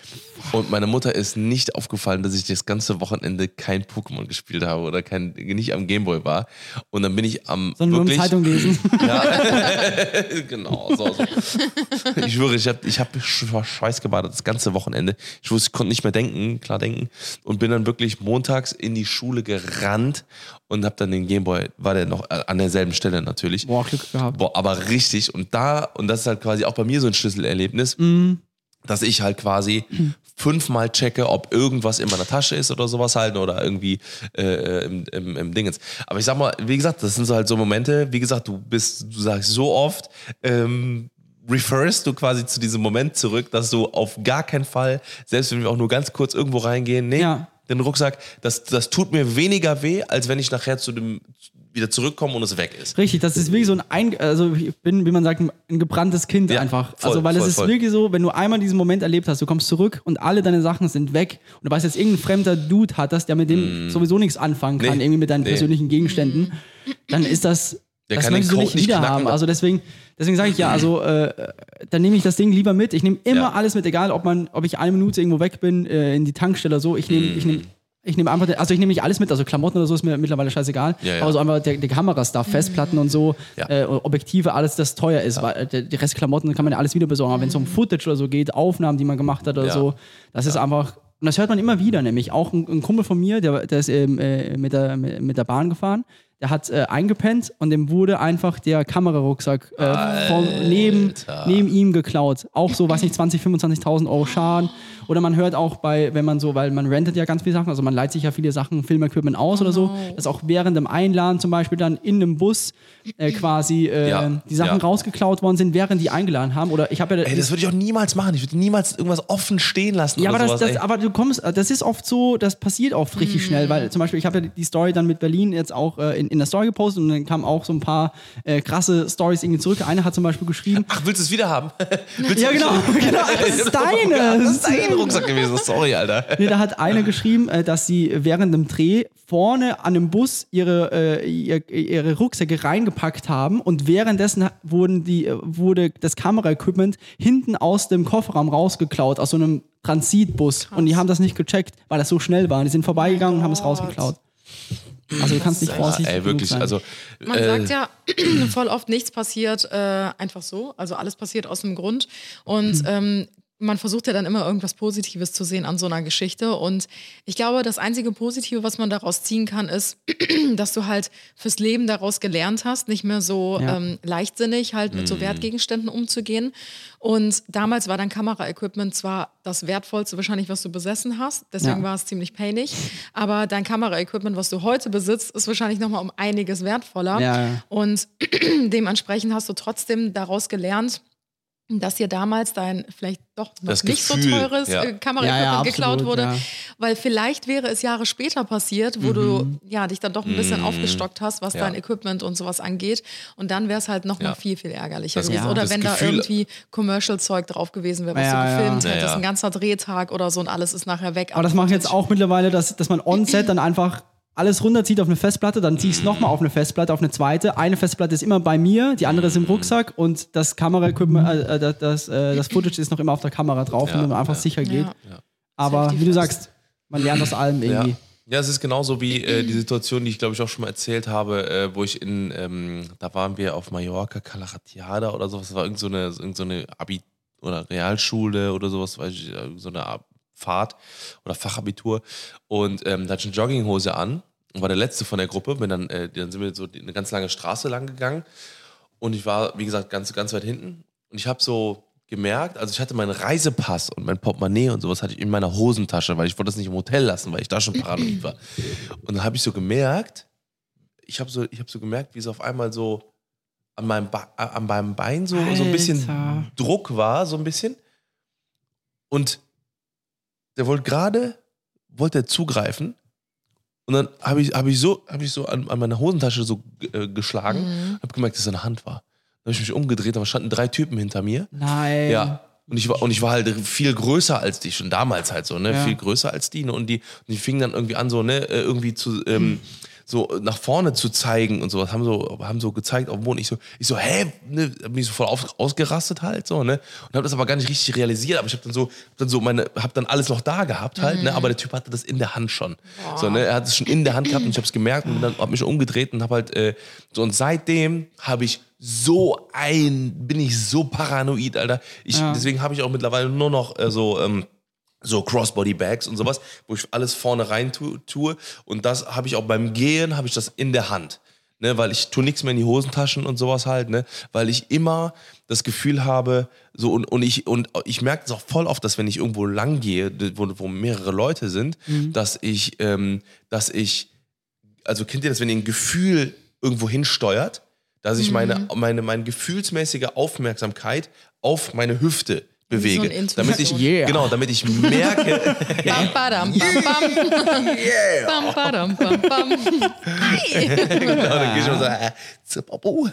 Und meiner Mutter ist nicht aufgefallen, dass ich das ganze Wochenende kein Pokémon gespielt habe oder kein, nicht am Gameboy war. Und dann bin ich am Sondern nur wirklich, Zeitung lesen. genau, so, so. Ich schwöre, ich habe ich hab sch- schweißgebadet das ganze Wochenende. Ich wusste, ich konnte nicht mehr denken, klar denken. Und bin dann wirklich montags in die Schule gerannt und habe dann den Gameboy, war der noch äh, an derselben Stelle natürlich. Boah, Glück gehabt. Boah, aber richtig. Und da, und das ist halt quasi auch bei mir so ein Schlüsselerlebnis, dass ich halt quasi fünfmal checke, ob irgendwas in meiner Tasche ist oder sowas halt oder irgendwie äh, im, im, im Dingens. Aber ich sag mal, wie gesagt, das sind so halt so Momente, wie gesagt, du bist, du sagst so oft, ähm, referst du quasi zu diesem Moment zurück, dass du auf gar keinen Fall, selbst wenn wir auch nur ganz kurz irgendwo reingehen, nee, Ja. den Rucksack, das, das tut mir weniger weh, als wenn ich nachher zu dem wieder zurückkomme und es weg ist. Richtig, das ist wirklich so ein, ein also ich bin, wie man sagt, ein gebranntes Kind Ja, einfach. voll, also weil voll, es ist voll. wirklich so, wenn du einmal diesen Moment erlebt hast, du kommst zurück und alle deine Sachen sind weg und du weißt jetzt irgendein fremder Dude hat das, der mit dem sowieso nichts anfangen kann, Mm. Nee, irgendwie mit deinen nee. persönlichen Gegenständen, dann ist das Der das kann möchtest du nicht wieder knacken. haben. Also deswegen, deswegen sage ich ja, also äh, dann nehme ich das Ding lieber mit. Ich nehme immer Ja. alles mit, egal ob man, ob ich eine Minute irgendwo weg bin, äh, in die Tankstelle oder so. Ich nehme, ich nehme ich nehme einfach, also ich nehme nicht alles mit, also Klamotten oder so ist mir mittlerweile scheißegal. Ja, ja. Aber so einfach der, der Kamerastuff, Festplatten und so, Ja. äh, Objektive, alles, das teuer ist. Weil, äh, der, die Rest Klamotten kann man ja alles wieder besorgen. Aber wenn es um Footage oder so geht, Aufnahmen, die man gemacht hat oder Ja. so, das ist einfach. Und das hört man immer wieder, nämlich auch ein, ein Kumpel von mir, der, der ist ähm, äh, mit, der, mit, mit der Bahn gefahren, der hat äh, eingepennt und dem wurde einfach der Kamerarucksack äh, vom, neben, neben ihm geklaut. Auch so, weiß nicht, 20, 25.000 Euro Schaden. Oder man hört auch bei, wenn man so, weil man rentet ja ganz viele Sachen, also man leiht sich ja viele Sachen, Filmequipment aus oder so, dass auch während dem Einladen zum Beispiel dann in einem Bus äh, quasi äh, Ja, die Sachen ja. rausgeklaut worden sind, während die eingeladen haben. Oder ich habe ja Ey, das würde ich auch niemals machen. Ich würde niemals irgendwas offen stehen lassen. ja, oder aber, das, sowas, das, ey. aber du kommst, das ist oft so, das passiert oft richtig schnell, weil zum Beispiel, ich habe ja die Story dann mit Berlin jetzt auch äh, in, in der Story gepostet und dann kamen auch so ein paar äh, krasse Stories irgendwie zurück. Eine hat zum Beispiel geschrieben, Ach, willst du es wieder haben? ja genau, genau, das ist deine. Das ist dein Rucksack gewesen. Sorry, Alter. Nee, da hat eine geschrieben, äh, dass sie während dem Dreh vorne an einem Bus ihre, äh, ihr, ihre Rucksäcke reingepackt haben und währenddessen wurden die, äh, wurde das Kameraequipment hinten aus dem Kofferraum rausgeklaut, aus so einem Transitbus. Und die haben das nicht gecheckt, weil das so schnell war. Die sind vorbeigegangen und haben es rausgeklaut. Also du kannst nicht Ja, vorsichtig ey, wirklich. sein. Also, Man äh, sagt ja voll oft, nichts passiert äh, einfach so. Also alles passiert aus einem Grund. Und ähm, man versucht ja dann immer irgendwas Positives zu sehen an so einer Geschichte. Und ich glaube, das einzige Positive, was man daraus ziehen kann, ist, dass du halt fürs Leben daraus gelernt hast, nicht mehr so Ja. ähm, leichtsinnig halt mit so Wertgegenständen umzugehen. Und damals war dein Kameraequipment zwar das Wertvollste wahrscheinlich, was du besessen hast, deswegen Ja. war es ziemlich painig, aber dein Kameraequipment, was du heute besitzt, ist wahrscheinlich nochmal um einiges wertvoller. Ja. Und dementsprechend hast du trotzdem daraus gelernt, dass dir damals dein vielleicht doch noch Das nicht Gefühl, so teures ja. äh, Kameraequipment Ja, ja, geklaut absolut, wurde. ja. Weil vielleicht wäre es Jahre später passiert, wo du ja dich dann doch ein bisschen aufgestockt hast, was Mhm. Ja. dein Equipment und sowas angeht. Und dann wäre es halt noch Ja. mal viel, viel ärgerlicher Das- gewesen. ja, Oder das wenn da Gefühl- irgendwie Commercial-Zeug drauf gewesen wäre, was Ja, du gefilmt Ja, hättest, ja. ein ganzer Drehtag oder so und alles ist nachher weg. Aber das mache ich jetzt auch mittlerweile, dass, dass man on-set dann einfach alles runterzieht auf eine Festplatte, dann ziehe ich es nochmal auf eine Festplatte, auf eine zweite. Eine Festplatte ist immer bei mir, die andere ist im Rucksack und das Kameraequipment, äh, äh, das, das, äh, das Footage ist noch immer auf der Kamera drauf, Ja, damit man einfach ja. sicher geht. Ja. Aber wie du sagst, man lernt aus allem Ja. irgendwie. Ja, es ist genauso wie äh, die Situation, die ich glaube ich auch schon mal erzählt habe, äh, wo ich in, ähm, da waren wir auf Mallorca, Calaratiada oder sowas, das war irgend so eine, irgend so eine Abi- oder Realschule oder sowas, weiß ich, äh, so eine Art Fahrt oder Fachabitur und ähm, da hatte ich eine Jogginghose an und war der Letzte von der Gruppe, bin dann, äh, dann sind wir so eine ganz lange Straße lang gegangen und ich war, wie gesagt, ganz, ganz weit hinten und ich habe so gemerkt, also ich hatte meinen Reisepass und mein Portemonnaie und sowas hatte ich in meiner Hosentasche, weil ich wollte das nicht im Hotel lassen, weil ich da schon paranoid war. Und dann habe ich so gemerkt, ich habe so, ich habe so gemerkt, wie es auf einmal so an meinem, ba äh, an meinem Bein so, so ein bisschen. Druck war, so ein bisschen. Und der wollte gerade, wollte er zugreifen. Und dann habe ich, hab ich so, hab ich so an, an meiner Hosentasche so äh, geschlagen, Mhm. habe gemerkt, dass es eine Hand war. Dann habe ich mich umgedreht, da standen drei Typen hinter mir. Nein. Ja. Und ich, war, und ich war halt viel größer als die, schon damals halt so, ne? Ja. Viel größer als die. Ne? Und die, und die fingen dann irgendwie an, so, ne, äh, irgendwie zu, ähm, so nach vorne zu zeigen und sowas, haben so, haben so gezeigt auf dem Boden. Ich so, ich so, hä, ne, hab mich so voll auf, ausgerastet halt, so, ne? Und hab das aber gar nicht richtig realisiert, aber ich hab dann so, hab dann so meine, hab dann alles noch da gehabt halt, ne? Aber der Typ hatte das in der Hand schon. So, ne? Er hat es schon in der Hand gehabt und ich hab's gemerkt und bin dann hab mich umgedreht und hab halt, äh, so, und seitdem habe ich so ein, bin ich so paranoid, Alter. Ich, Ja. Deswegen habe ich auch mittlerweile nur noch äh, so, ähm, so Crossbody-Bags und sowas, wo ich alles vorne rein tu, tue. Und das habe ich auch beim Gehen, habe ich das in der Hand. Ne, weil ich tue nichts mehr in die Hosentaschen und sowas halt, ne? Weil ich immer das Gefühl habe, so und, und ich und ich merke es auch voll oft, dass wenn ich irgendwo lang gehe, wo, wo mehrere Leute sind, dass ich, ähm, dass ich, also kennt ihr das, wenn ihr ein Gefühl irgendwo hinsteuert, dass ich meine, meine, meine gefühlsmäßige Aufmerksamkeit auf meine Hüfte bewege. Intuition. damit ich, Yeah. genau, damit ich merke, Bam, badam, bam, bam. Bam, badam, bam, bam. genau, dann gehe ich immer so, äh, Zippabu.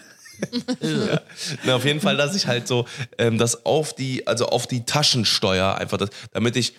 ja. Na, auf jeden Fall, dass ich halt so ähm, das auf die, also auf die Taschensteuer einfach, das, damit ich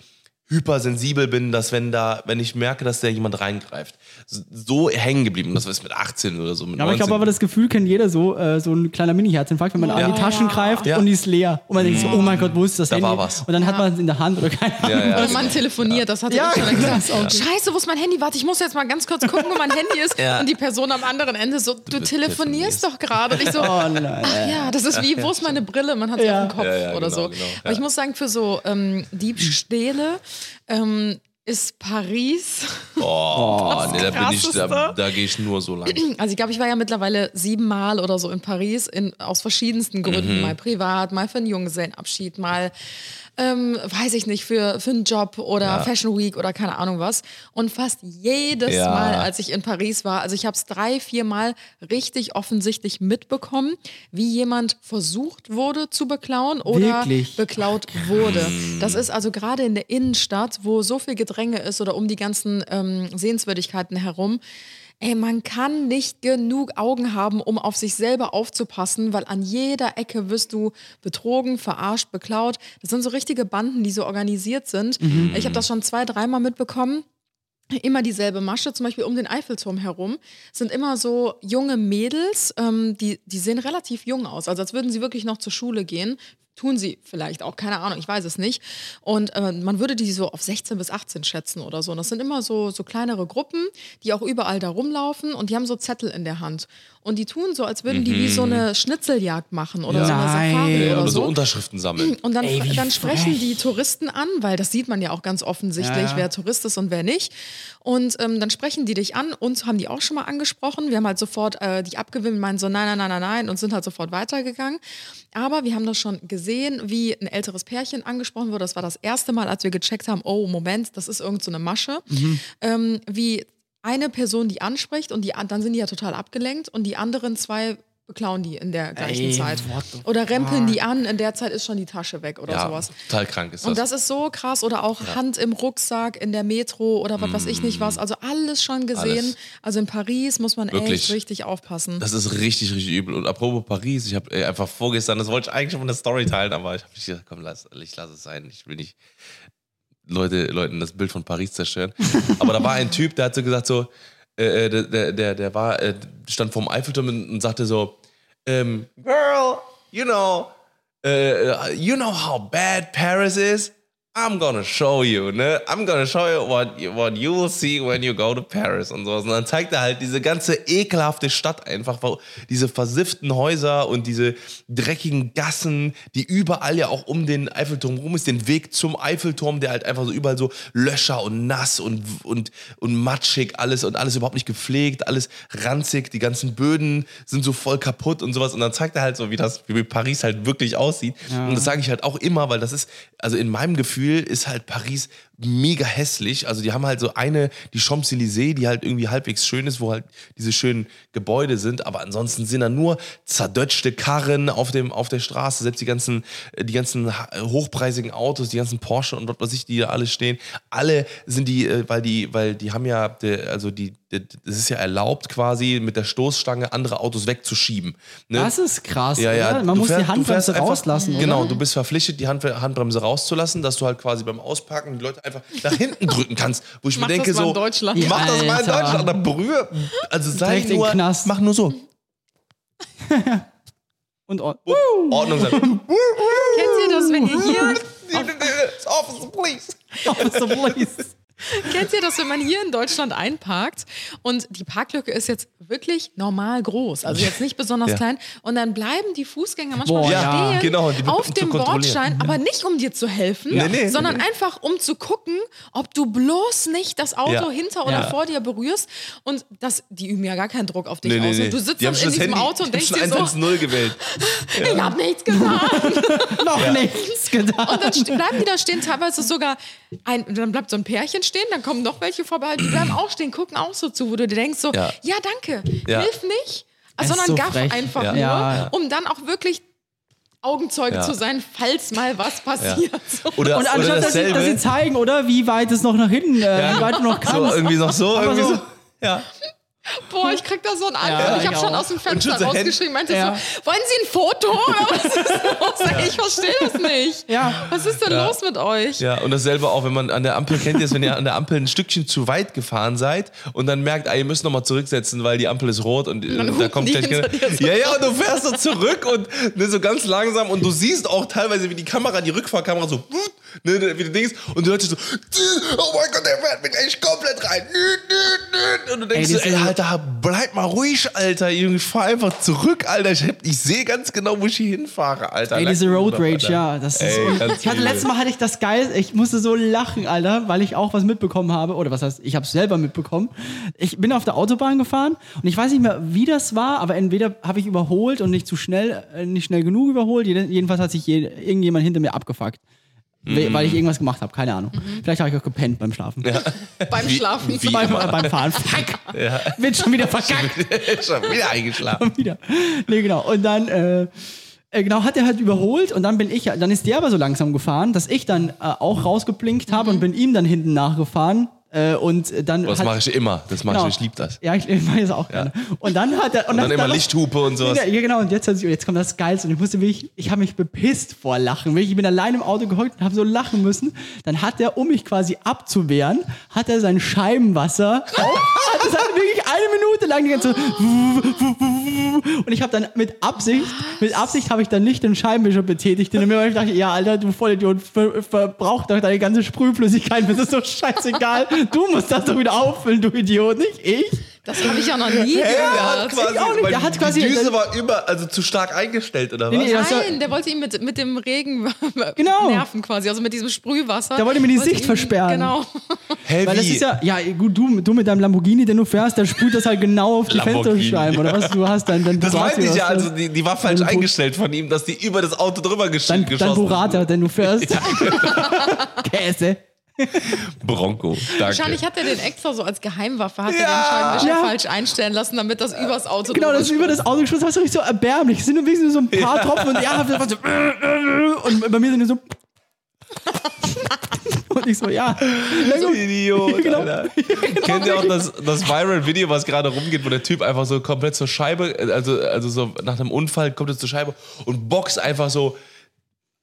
hypersensibel bin, dass wenn da, wenn ich merke, dass da jemand reingreift, so hängen geblieben. Das ist mit 18 oder so. Mit Ja, aber ich glaube 19. aber, das Gefühl kennt jeder so, äh, so ein kleiner Mini-Herzinfarkt, wenn man an Ja. die Taschen greift Ja. und die ist leer. Und man denkt so, oh mein Gott, wo ist das Da Handy? war was. Und dann hat man es in der Hand oder keine Ahnung. Ja, ja. Oder man telefoniert, das hatte Ja, ich schon ja. gesagt. Scheiße, wo ist mein Handy? Warte, ich muss jetzt mal ganz kurz gucken, wo mein Handy ist. Ja. Und die Person am anderen Ende so, du telefonierst. telefonierst doch gerade. Und ich so, Oh nein. ach ja, das ist wie, wo ist meine Brille? Man hat sie Ja. auf dem Kopf Ja, ja, oder genau, so. genau. Aber ich muss sagen, für so ähm, Diebstähle ähm, ist Paris Oh, nee, da bin ich, da, da gehe ich nur so lang. Also ich glaube, ich war ja mittlerweile siebenmal oder so in Paris, in, aus verschiedensten Gründen. Mhm. Mal privat, mal für einen Junggesellenabschied, mal, ähm, weiß ich nicht, für, für einen Job oder Fashion Week oder keine Ahnung was. Und fast jedes Ja. Mal, als ich in Paris war, also ich habe es drei, vier Mal richtig offensichtlich mitbekommen, wie jemand versucht wurde zu beklauen oder Wirklich? beklaut wurde. Das ist also gerade in der Innenstadt, wo so viel Gedränge ist oder um die ganzen ähm, Sehenswürdigkeiten herum. Ey, man kann nicht genug Augen haben, um auf sich selber aufzupassen, weil an jeder Ecke wirst du betrogen, verarscht, beklaut. Das sind so richtige Banden, die so organisiert sind. Ich habe das schon zwei, dreimal mitbekommen immer dieselbe Masche, zum Beispiel um den Eiffelturm herum, sind immer so junge Mädels, ähm, die, die sehen relativ jung aus, also als würden sie wirklich noch zur Schule gehen, Tun sie vielleicht auch, keine Ahnung, ich weiß es nicht. Und äh, man würde die so auf 16 bis 18 schätzen oder so. Und das sind immer so, so kleinere Gruppen, die auch überall da rumlaufen und die haben so Zettel in der Hand. Und die tun so, als würden die wie so eine Schnitzeljagd machen oder Ja. so eine. Safari Ja, oder oder so so. Unterschriften sammeln. Und dann, Ey, dann sprechen die Touristen an, weil das sieht man ja auch ganz offensichtlich, Ja, ja. wer Tourist ist und wer nicht. Und ähm, dann sprechen die dich an. Uns haben die auch schon mal angesprochen. Wir haben halt sofort äh, die abgewimmt, meinen so nein, nein, nein, nein, nein und sind halt sofort weitergegangen. Aber wir haben das schon gesehen, wie ein älteres Pärchen angesprochen wurde. Das war das erste Mal, als wir gecheckt haben, oh Moment, das ist irgend so eine Masche. Ähm, wie eine Person die anspricht und die, an- dann sind die ja total abgelenkt und die anderen zwei beklauen die in der gleichen Ey, Zeit. Oder rempeln die an, in der Zeit ist schon die Tasche weg oder Ja, sowas. total krank ist das. Und das ist so krass. Oder auch Hand im Rucksack in der Metro oder was weiß ich nicht was. Also alles schon gesehen. Mm. Alles. Also in Paris muss man Wirklich. echt richtig aufpassen. Das ist richtig, richtig übel. Und apropos Paris, ich habe einfach vorgestern, das wollte ich eigentlich schon von der Story teilen, aber ich habe nicht gesagt, komm, lass, ich lasse es sein. Ich will nicht Leute, Leuten das Bild von Paris zerstören. aber da war ein Typ, der hat so gesagt, so, äh, der, der, der, der war, äh, stand vorm Eiffelturm und sagte so, ähm, Girl, you know, äh, you know how bad Paris is? I'm gonna show you, ne? I'm gonna show you what, you- what you will see when you go to Paris und sowas. Und dann zeigt er halt diese ganze ekelhafte Stadt einfach, wo diese versifften Häuser und diese dreckigen Gassen, die überall ja auch um den Eiffelturm rum ist, den Weg zum Eiffelturm, der halt einfach so überall so Löcher und nass und, und, und matschig alles und alles überhaupt nicht gepflegt, alles ranzig, die ganzen Böden sind so voll kaputt und sowas. Und dann zeigt er halt so, wie das, wie Paris halt wirklich aussieht. Und das sage ich halt auch immer, weil das ist, also in meinem Gefühl ist halt Paris mega hässlich. Also die haben halt so eine, die Champs-Élysées, die halt irgendwie halbwegs schön ist, wo halt diese schönen Gebäude sind, aber ansonsten sind da nur zerdötschte Karren auf, dem, auf der Straße, selbst die ganzen, äh, die ganzen ha- hochpreisigen Autos, die ganzen Porsche und was weiß ich, die da alle stehen, alle sind die, äh, weil die, weil die haben ja, also die, das ist ja erlaubt quasi mit der Stoßstange andere Autos wegzuschieben. Ne? Das ist krass. Ja, ja? Man du muss fährst- die Handbremse fährst einfach- rauslassen. Genau, du bist verpflichtet, die Hand, Handbremse rauszulassen, dass du halt quasi beim Ausparken die Leute einfach nach hinten drücken kannst. Wo ich Mach mir denke, das mal so, in Deutschland. mach das mal in. Deutschland, oder berühr, also sei Direkt nur, Knast. mach nur so. Und oh, Ordnung sein. Kennt ihr das, wenn ihr hier Officer, please. Officer, please. Kennt ihr das, wenn man hier in Deutschland einparkt und die Parklücke ist jetzt wirklich normal groß, also jetzt nicht besonders Ja. klein und dann bleiben die Fußgänger manchmal Boah, stehen ja. Genau, die- auf um dem. Bordstein, aber nicht um dir zu helfen, Nee, nee. sondern einfach um zu gucken, ob du bloß nicht das Auto Ja. hinter oder Ja. vor dir berührst und das, die üben ja gar keinen Druck auf dich Nee, nee, aus nee. und du sitzt dann in diesem Handy, Auto und denkst dir so, 110 gewählt. ich hab nichts getan. Noch nichts getan. Und dann bleiben die da stehen, teilweise sogar, ein, dann bleibt so ein Pärchen stehen, dann kommen noch welche vorbei, die bleiben auch stehen, gucken auch so zu, wo du dir denkst so, ja, Ja. danke, Ja. hilf nicht, sondern so gaff frech. einfach Ja. nur, Ja. um dann auch wirklich Augenzeuge Ja. zu sein, falls mal was passiert. So. Oder, Und oder anstatt, dass sie, dass sie zeigen, oder? Wie weit es noch nach hinten, äh, wie weit du noch so, kannst. irgendwie noch so, Aber irgendwie so- so. Ja. Boah, ich krieg da so einen Anfall. Ja, ich habe schon aus dem Und Fenster rausgeschrieben, meinte Ja. so, wollen Sie ein Foto? Was ist los? Ich verstehe das nicht. Ja. Was ist denn los mit euch? Ja, und dasselbe auch, wenn man an der Ampel, kennt ihr es, wenn ihr an der Ampel ein Stückchen zu weit gefahren seid und dann merkt, ah, ihr müsst nochmal zurücksetzen, weil die Ampel ist rot und, äh, da kommt gleich so Ja, ja, und du fährst so zurück und ne, so ganz langsam und du siehst auch teilweise, wie die Kamera, die Rückfahrkamera so, ne, wie du denkst, und du hörst so, oh mein Gott, der fährt mich echt komplett rein. Und du denkst Ey, so, ey, diese- Alter, bleib mal ruhig, Alter. Ich fahr einfach zurück, Alter. Ich, hab- ich sehe ganz genau, wo ich hier hinfahre, Alter. Ey, diese Road Rage, Alter. ja. Das ist Ey, ich hatte letztes Mal hatte ich das geil, ich musste so lachen, Alter, weil ich auch was mitbekommen habe. Oder was heißt, ich habe es selber mitbekommen. Ich bin auf der Autobahn gefahren und ich weiß nicht mehr, wie das war, aber entweder habe ich überholt und nicht zu schnell, äh, nicht schnell genug überholt. Jeden- Jedenfalls hat sich je, irgendjemand hinter mir abgefuckt. We- Weil ich irgendwas gemacht habe, keine Ahnung. Vielleicht habe ich auch gepennt beim Schlafen. Beim Schlafen. wie- Beim, äh, beim Fahren. Fuck. Wird schon wieder verkackt. Schon wieder eingeschlafen. wieder. Nee, genau. Und dann, äh, äh, genau, hat er halt überholt und dann bin ich, dann ist der aber so langsam gefahren, dass ich dann äh, auch rausgeblinkt habe und bin ihm dann hinten nachgefahren. Äh, und dann Das mache ich immer. Das mache genau. ich. Ich liebe das. Ja, ich, ich mache das auch gerne. Und dann hat er. Und, Und dann immer noch- Lichthupe und sowas. Ja, ja, genau. Und jetzt, hat sich- jetzt kommt das Geilste. Und ich musste wirklich, ich habe mich bepisst vor Lachen. Ich bin allein im Auto gehockt und habe so lachen müssen. Dann hat er, um mich quasi abzuwehren, hat er sein Scheibenwasser. auf, hat es halt wirklich eine Minute lang die ganze Und ich habe dann mit Absicht, mit Absicht habe ich dann nicht den Scheibenwischer betätigt, denn mir ich dachte, ja, Alter, du Vollidiot, ver verbrauch doch deine ganze Sprühflüssigkeit, mir ist doch scheißegal. Du musst das doch wieder auffüllen, du Idiot, nicht ich. Das habe ich ja noch nie Er hat gehört. quasi, auch nicht. weil Der hat die quasi- Düse war immer, also zu stark eingestellt, oder was? Nee, nee, Nein, der wollte ihn mit, mit dem Regen Genau. nerven quasi, also mit diesem Sprühwasser. Der wollte mir die Wollte Sicht ihn- versperren. Genau. Hä, Weil das ist ja, ja, gut, du, du mit deinem Lamborghini, den du fährst, der sprüht das halt genau auf die Fensterscheiben, oder was du hast, dein, dein das meinte ich ja, also die, die war falsch Dein eingestellt von ihm, dass die über das Auto drüber gesch Dein, dein geschossen Burrata, den du fährst. Käse. Bronco, danke. Wahrscheinlich hat er den extra so als Geheimwaffe, hat Ja. er den Scheibenwischer Ja. falsch einstellen lassen, damit das übers Auto Genau, das ist über das Auto geschossen, das ist so erbärmlich. Es sind nur wenigstens so ein paar Tropfen und ja, das war so, und bei mir sind die so. Und ich so, ja. So Idiot, Genau. Alter. Kennt ihr auch das, das Viral-Video, was gerade rumgeht, wo der Typ einfach so komplett zur Scheibe, also, also so nach einem Unfall kommt er zur Scheibe und boxt einfach so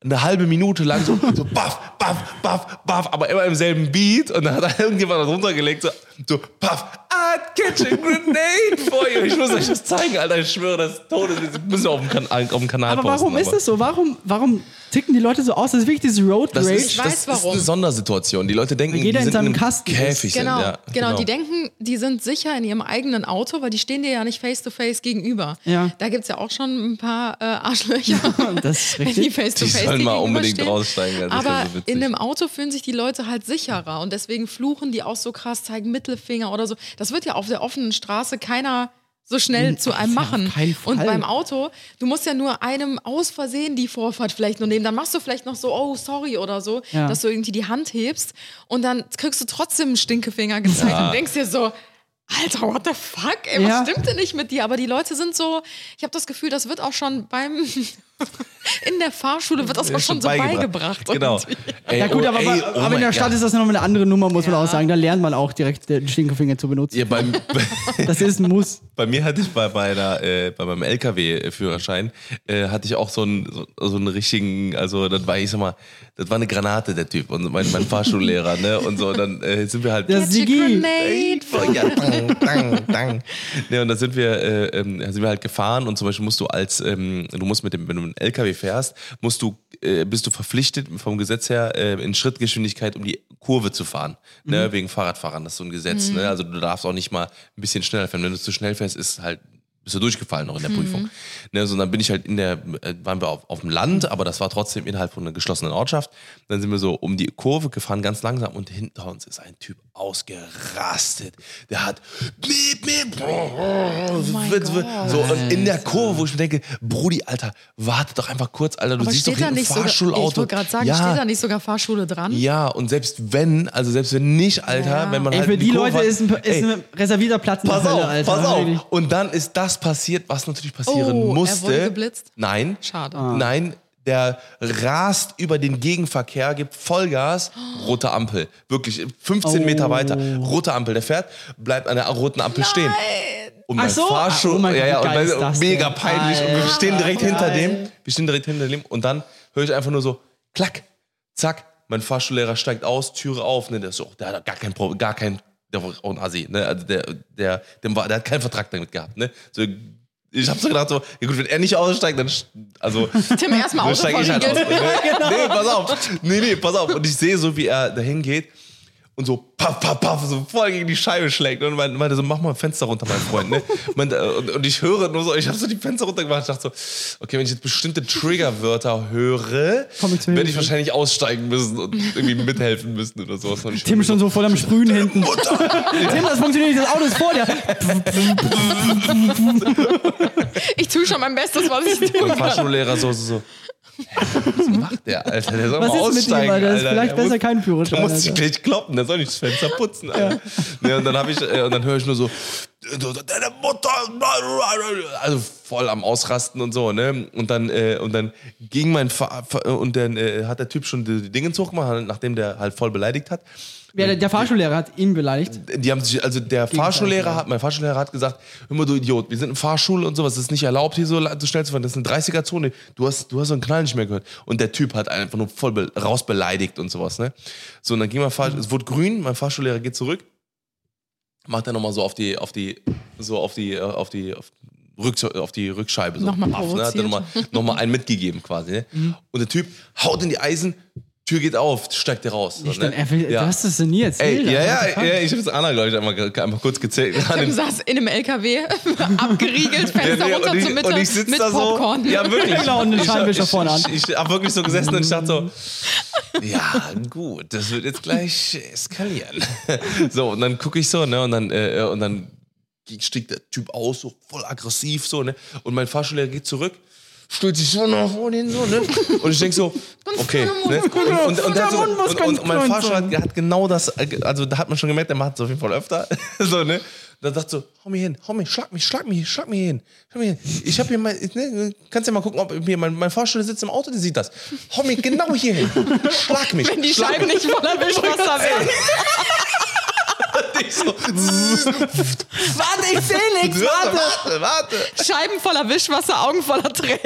eine halbe Minute lang so, so baff, baff, baff, baff, aber immer im selben Beat und dann hat irgendjemand das runtergelegt, so, so baff, I'd catch a grenade for you. Ich muss euch das zeigen, Alter, ich schwöre, das ist Todes, das müssen wir auf dem, kan auf dem Kanal Aber posten. warum ist das so? Warum, warum ticken die Leute so aus? Das ist wirklich dieses Road Das Rage. ist, Ich das ist eine Sondersituation. Die Leute denken, jeder die in sind seinem in einem Kasten ist. Käfig Genau, sind. Ja, genau, die denken, die sind sicher in ihrem eigenen Auto, weil die stehen dir ja nicht face to face gegenüber. Ja. Da gibt es ja auch schon ein paar äh, Arschlöcher. Das ist wenn die richtig. face to Die face sollen mal unbedingt raussteigen, ja, das Aber so in dem Auto fühlen sich die Leute halt sicherer und deswegen fluchen die auch so krass, zeigen Mittelfinger oder so. Das wird ja auf der offenen Straße keiner so schnell zu einem machen. Und beim Auto, du musst ja nur einem aus Versehen die Vorfahrt vielleicht nur nehmen. Dann machst du vielleicht noch so, oh, sorry oder so, Ja. dass du irgendwie die Hand hebst und dann kriegst du trotzdem einen Stinkefinger gezeigt und denkst dir so, Alter, what the fuck? Ey, was Ja. stimmt denn nicht mit dir? Aber die Leute sind so, ich habe das Gefühl, das wird auch schon beim, in der Fahrschule wird das auch schon so beigebracht. Genau. irgendwie. Ey, Ja gut, oh, aber, ey, oh aber in mein der Stadt Gott. ist das nochmal eine andere Nummer, muss man Ja. auch sagen. Da lernt man auch direkt den Stinkefinger zu benutzen. Ja, beim, Das ist ein Muss. bei mir hatte ich bei meiner, äh, bei meinem LKW-Führerschein äh, hatte ich auch so einen, so, so einen richtigen, also das war ich sag mal, das war eine Granate der Typ und mein, mein Fahrschullehrer, ne und so und dann äh, sind wir halt a Sigi. Oh, ja, dang, dang, dang. Ne, und da sind wir, äh, ähm, sind wir halt gefahren und zum Beispiel musst du als, ähm, du musst mit dem, wenn du einen LKW fährst, musst du, äh, bist du verpflichtet vom Gesetz her äh, in Schrittgeschwindigkeit um die Kurve zu fahren, ne, wegen Fahrradfahrern, das ist so ein Gesetz, ne, also du darfst auch nicht mal ein bisschen schneller fahren, wenn du zu schnell fährst, ist halt bist du durchgefallen noch in der Prüfung. Ne, so, und dann bin ich halt in der, äh, waren wir auf, auf dem Land, aber das war trotzdem innerhalb von einer geschlossenen Ortschaft. Dann sind wir so um die Kurve gefahren, ganz langsam und hinter uns ist ein Typ ausgerastet. Der hat miep, miep, Gott. so und in der Kurve, wo ich mir denke, Brudi, Alter, warte doch einfach kurz, Alter, du Aber siehst doch hinten ein nicht sogar, ich Fahrschulauto. wollte gerade sagen, ja, steht da nicht sogar Fahrschule dran? ja, und selbst wenn, also selbst wenn nicht, Alter, Ja. wenn man Ey, halt für die Kurve Leute hat- ist ein, ist Ey, ein reservierter Platz in Pass der Hölle, auf, Alter. pass auf. Und dann ist das passiert, was natürlich passieren Oh, er musste. wurde geblitzt? Nein. Schade. Nein, der rast über den Gegenverkehr, gibt Vollgas, rote Ampel. Wirklich 15 Meter Oh. weiter, rote Ampel. Der fährt, bleibt an der roten Ampel stehen. Und mein Ach so? Fahrschul, Oh mein Gott, ja, ja, wie und mein, mega denn? peinlich. Und wir Alter, stehen direkt hinter geil. dem. Wir stehen direkt hinter dem. Und dann höre ich einfach nur so, klack, zack. Mein Fahrschullehrer steigt aus, Türe auf. Ne, der, ist so, der hat gar kein Problem, gar kein, der war auch ein Assi. Ne, also der, der, dem war, der hat keinen Vertrag damit gehabt. Ne, so, ich habe so gedacht, so, ja gut, wenn er nicht aussteigt, dann, also, Tim erstmal steige ich halt aus. Ne? Nee, pass auf. Nee, nee, pass auf. Und ich sehe so, wie er dahin geht und so paff, paff, paff, so voll gegen die Scheibe schlägt. Und meinte, meinte so, mach mal ein Fenster runter, mein Freund. Ne? Äh, und, und ich höre nur so, ich habe so die Fenster runtergemacht. Ich dachte so, okay, wenn ich jetzt bestimmte Triggerwörter höre, werde ich wahrscheinlich aussteigen müssen und irgendwie mithelfen müssen oder sowas. Und ich Tim schon so voll am Sprühen hinten. Tim, das funktioniert nicht, das Auto ist vor dir. Ich tue schon mein Bestes, was ich tue. Und Fahrschullehrer so, so, so. Was macht der, Alter? Der soll Was mal ist mit ihm, aussteigen, Alter? Alter. vielleicht Der besser muss- keinen Führerschein, Der muss sich Alter. gleich kloppen, der soll nicht das Fenster putzen. Alter. Ne, und dann ich, äh, und dann höre ich nur so, deine Mutter, also voll am Ausrasten und so, ne? Und dann, äh, und dann ging mein Fa- und dann äh, hat der Typ schon die, die Dinge hochgemacht, nachdem der halt voll beleidigt hat. Ja, der, der Fahrschullehrer hat ihn beleidigt. Die haben sich, also der Fahrschullehrer hat, mein Fahrschullehrer hat gesagt, hör mal du Idiot, wir sind in Fahrschule und sowas, es ist nicht erlaubt, hier so, schnell zu fahren, das ist eine 30er-Zone, du hast, du hast so einen Knall nicht mehr gehört. Und der Typ hat einfach nur voll be rausbeleidigt und sowas, ne? So, und dann ging mein Fahr es wurde grün, mein Fahrschullehrer geht zurück, macht er nochmal so auf die, auf die, so auf die, äh, auf die, auf, Rück, auf die Rückscheibe so. Nochmal Paff, ne? Hat er nochmal noch mal einen mitgegeben quasi. Ne? Und der Typ haut in die Eisen, Tür geht auf, steigt er raus. So, Ich dann, ne? er will, ja. Du hast das denn nie erzählt. Ey, ja, ja, ja, ich habe es Anna, glaube ich, einmal, einmal kurz gezählt. Tim saß in einem LKW, abgeriegelt, Fenster Ja, nee, runter ich, zur Mitte und ich sitze mit da so. Popcorn. Ja, wirklich. Genau, und den Ich- Scheinwischer ich- vorne an. Ich, ich habe wirklich so gesessen und ich dachte so, ja, gut, das wird jetzt gleich eskalieren. So, und dann gucke ich so, ne, und dann, äh, und dann stieg der Typ aus, so voll aggressiv, so, ne, und mein Fahrschullehrer geht zurück. Stellt sich so nach vorne hin, so, ne? Und ich denk so, okay. Ne? Und, und, und, der so, Mund muss und, ganz und mein klein Fahrschul sein. hat, hat genau das, also da hat man schon gemerkt, der macht es auf jeden Fall öfter. so, ne? Dann sagt so, hau mir hin, hau mir, schlag mich, schlag mich, schlag mich hin. Schlag mich hin. Ich hab hier mal, ne, kannst ja mal gucken, ob mir mein, mein Fahrstuhl sitzt im Auto, der sieht das. Hau mir genau hier hin. Schlag mich. Wenn die schlag Scheiben mich. nicht voller Wischwasser wären. Ich so, Warte, ich sehe nichts. warte, warte, warte. Scheiben voller Wischwasser, Augen voller Tränen.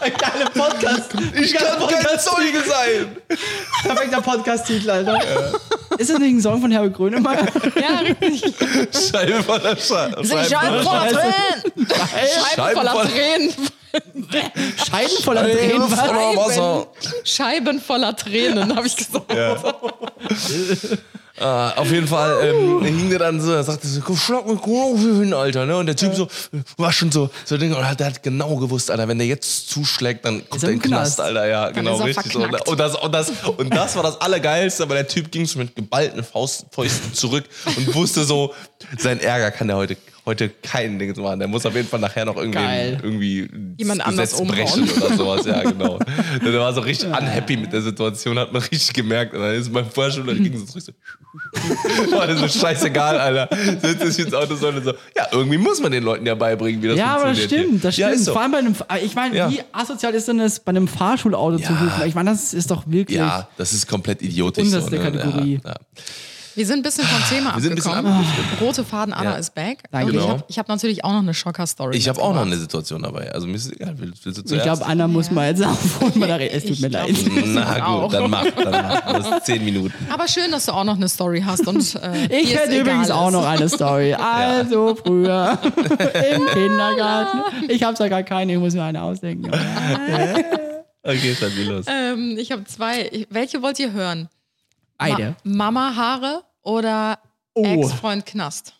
Geile Podcast. Ich kann kein Zeuge sein. Perfekter Podcast-Titel, Alter. Ist das nicht ein Song von Herbert Grönemeyer? Ja, richtig. Scheibe voller Scheibe. Scheiben voller Tränen. Scheiben Scheiben voller- Tränen. Scheiden voller Tränen. voller Wasser. Scheiben voller Tränen, habe ich gesagt. Ah, auf jeden Fall ähm, hing der dann so, er sagte so, komm, schlag mich genau hier hin, Alter. Ne? Und der Typ so, war schon so, so Ding, und hat- der hat genau gewusst, Alter, wenn der jetzt zuschlägt, dann kommt er er in den Knast, Knast. Alter. Ja, genau, ist er richtig so. Und, das, und, das, und das war das Allergeilste, aber der Typ ging so mit geballten Faust, Fäusten zurück und wusste so, sein Ärger kann der heute, heute kein Ding machen. Der muss auf jeden Fall nachher noch irgendwie, irgendwie Jemand das anders Gesetz brechen oder sowas. Ja, genau. Der war so richtig unhappy mit der Situation, hat man richtig gemerkt. Und dann ist mein Vorschüler ging so zurück so, war das so scheißegal, Alter. Sitzt sich ins Auto so so. Ja, irgendwie muss man den Leuten ja beibringen, wie das Ja, aber das funktioniert. stimmt, das Ja, stimmt. ist so. Vor allem bei einem, ich meine, Ja. wie asozial ist denn das, bei einem Fahrschulauto zu Ja. rufen? Ich meine, das ist doch wirklich. Ja, das ist komplett idiotisch. Unterste so, ne? Kategorie. Ja, ja. Wir sind ein bisschen vom Thema Wir sind ein bisschen abgekommen. abgekommen. Rote Faden, Anna Ja. ist back. Danke. Und ich Genau. habe hab natürlich auch noch eine Schocker-Story. Ich habe auch noch eine Situation dabei. Also mir ist es egal. Willst, willst du Ich glaube, Anna muss mal jetzt aufholen, es tut mir leid. Na auch. gut, dann mach. Dann mach. Du hast zehn Minuten. Aber schön, dass du auch noch eine Story hast. Und, äh, Ich hätte übrigens egal auch ist. noch eine Story. Also früher im Kindergarten. Ich habe sogar keine, ich muss mir eine ausdenken. Okay, dann wie los. Ähm, ich habe zwei. Welche wollt ihr hören? Eine. Ma Mama Haare oder Oh. Ex-Freund Knast?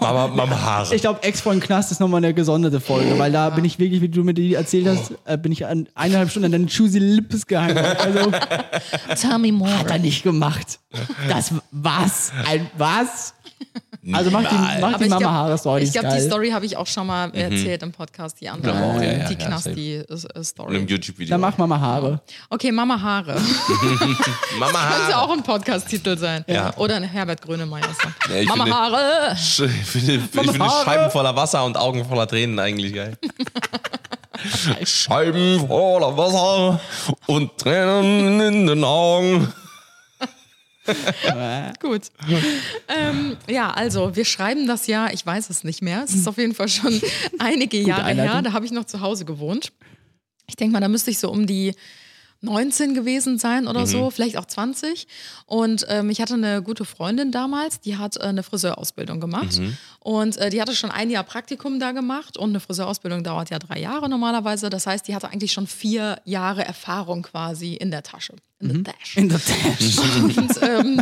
Mama, Mama Haare. Ich glaube, Ex von Knast ist nochmal eine gesonderte Folge, weil da bin ich wirklich, wie du mir die erzählt hast, äh, bin ich an eineinhalb Stunden an deinen Choosy Lips gehangen. Also, Tell me more. hat er nicht gemacht. Das was? Ein was? Also mach die, mach die ich Mama Haare Story. Ich glaube, die. Story habe ich auch schon mal erzählt im Podcast, die andere. Auch, ja, ja, die ja, Knast, safe. die äh, Und im Story. YouTube-Video. Dann mach Mama Haare. Okay, Mama Haare. Mama Könnte Haare. auch ein Podcast-Titel sein. Ja. Oder ein Herbert Grönemeyer. Ja, ich Mama finde- Haare. Ich finde, ich finde Haare. Scheiben voller Wasser und Augen voller Tränen eigentlich geil. Scheiben voller Wasser und Tränen in den Augen. Gut. ähm, ja, also wir schreiben das Jahr, ich weiß es nicht mehr. Es ist auf jeden Fall schon einige Jahre Einleitung. her. Da habe ich noch zu Hause gewohnt. Ich denke mal, da müsste ich so um die 19 gewesen sein oder so, vielleicht auch 20. Und ähm, ich hatte eine gute Freundin damals, die hat äh, eine Friseurausbildung gemacht. Und äh, die hatte schon ein Jahr Praktikum da gemacht. Und eine Friseurausbildung dauert ja drei Jahre normalerweise. Das heißt, die hatte eigentlich schon vier Jahre Erfahrung quasi in der Tasche. In der Tasche. In der Tasche. Und ähm,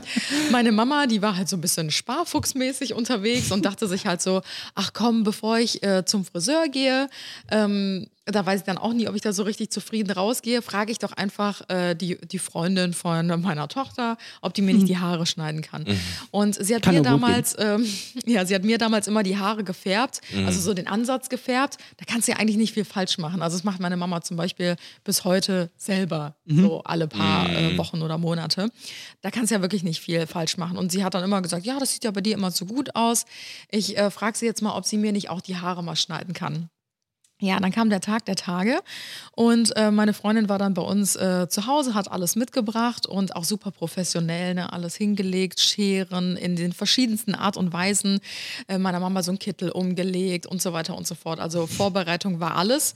meine Mama, die war halt so ein bisschen sparfuchsmäßig unterwegs und dachte sich halt so, ach komm, bevor ich äh, zum Friseur gehe, ähm, da weiß ich dann auch nie, ob ich da so richtig zufrieden rausgehe, frage ich doch einfach äh, die, die Freundin von meiner Tochter, ob die mir nicht die Haare schneiden kann. Und sie hat Kann mir damals, ähm, ja, sie hat mir damals immer die Haare gefärbt, Mhm. also so den Ansatz gefärbt. Da kannst du ja eigentlich nicht viel falsch machen. Also das macht meine Mama zum Beispiel bis heute selber, so alle paar Mhm. Äh, Wochen oder Monate. Da kannst du ja wirklich nicht viel falsch machen. Und sie hat dann immer gesagt, ja, das sieht ja bei dir immer so gut aus. Ich äh, frage sie jetzt mal, ob sie mir nicht auch die Haare mal schneiden kann. Ja, dann kam der Tag der Tage und äh, meine Freundin war dann bei uns äh, zu Hause, hat alles mitgebracht und auch super professionell, ne, alles hingelegt, Scheren in den verschiedensten Art und Weisen, äh, meiner Mama so einen Kittel umgelegt und so weiter und so fort. Also Vorbereitung war alles.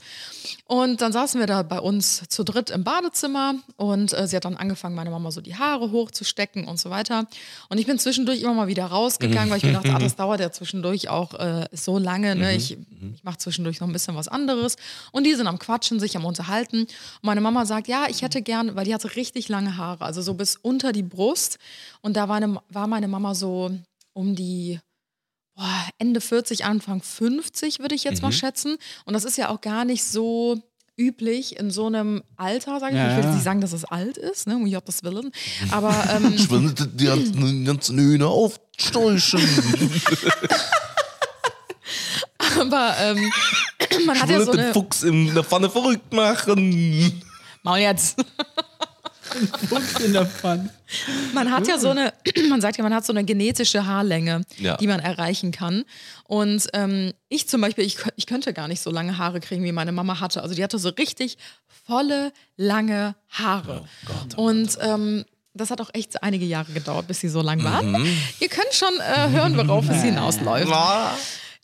Und dann saßen wir da bei uns zu dritt im Badezimmer und äh, sie hat dann angefangen, meine Mama so die Haare hochzustecken und so weiter. Und ich bin zwischendurch immer mal wieder rausgegangen, weil ich mir dachte, ah, das dauert ja zwischendurch auch äh, so lange. Ne? Ich, ich mache zwischendurch noch ein bisschen was anderes. Und die sind am Quatschen, sich am Unterhalten. Und meine Mama sagt, ja, ich hätte gern, weil die hatte richtig lange Haare, also so bis unter die Brust. Und da war, eine, war meine Mama so um die boah, Ende 40, Anfang 50, würde ich jetzt mal schätzen. Und das ist ja auch gar nicht so üblich in so einem Alter, sage ich. Ja, ich will ja. nicht sagen, dass es alt ist, ne, um Gottes Willen. Aber ähm, Ich will die ganzen, Hühner aufsteuchen. aber ähm, man Ich hat will ja so den eine. Fuchs in der Pfanne verrückt machen. Maul jetzt. in der Pfanne. Man hat ja so eine, man sagt ja, man hat so eine genetische Haarlänge, Ja. die man erreichen kann. Und ähm, ich zum Beispiel, ich, ich könnte gar nicht so lange Haare kriegen, wie meine Mama hatte. Also die hatte so richtig volle, lange Haare. Und ähm, das hat auch echt einige Jahre gedauert, bis sie so lang waren. Ihr könnt schon äh, hören, worauf es hinausläuft.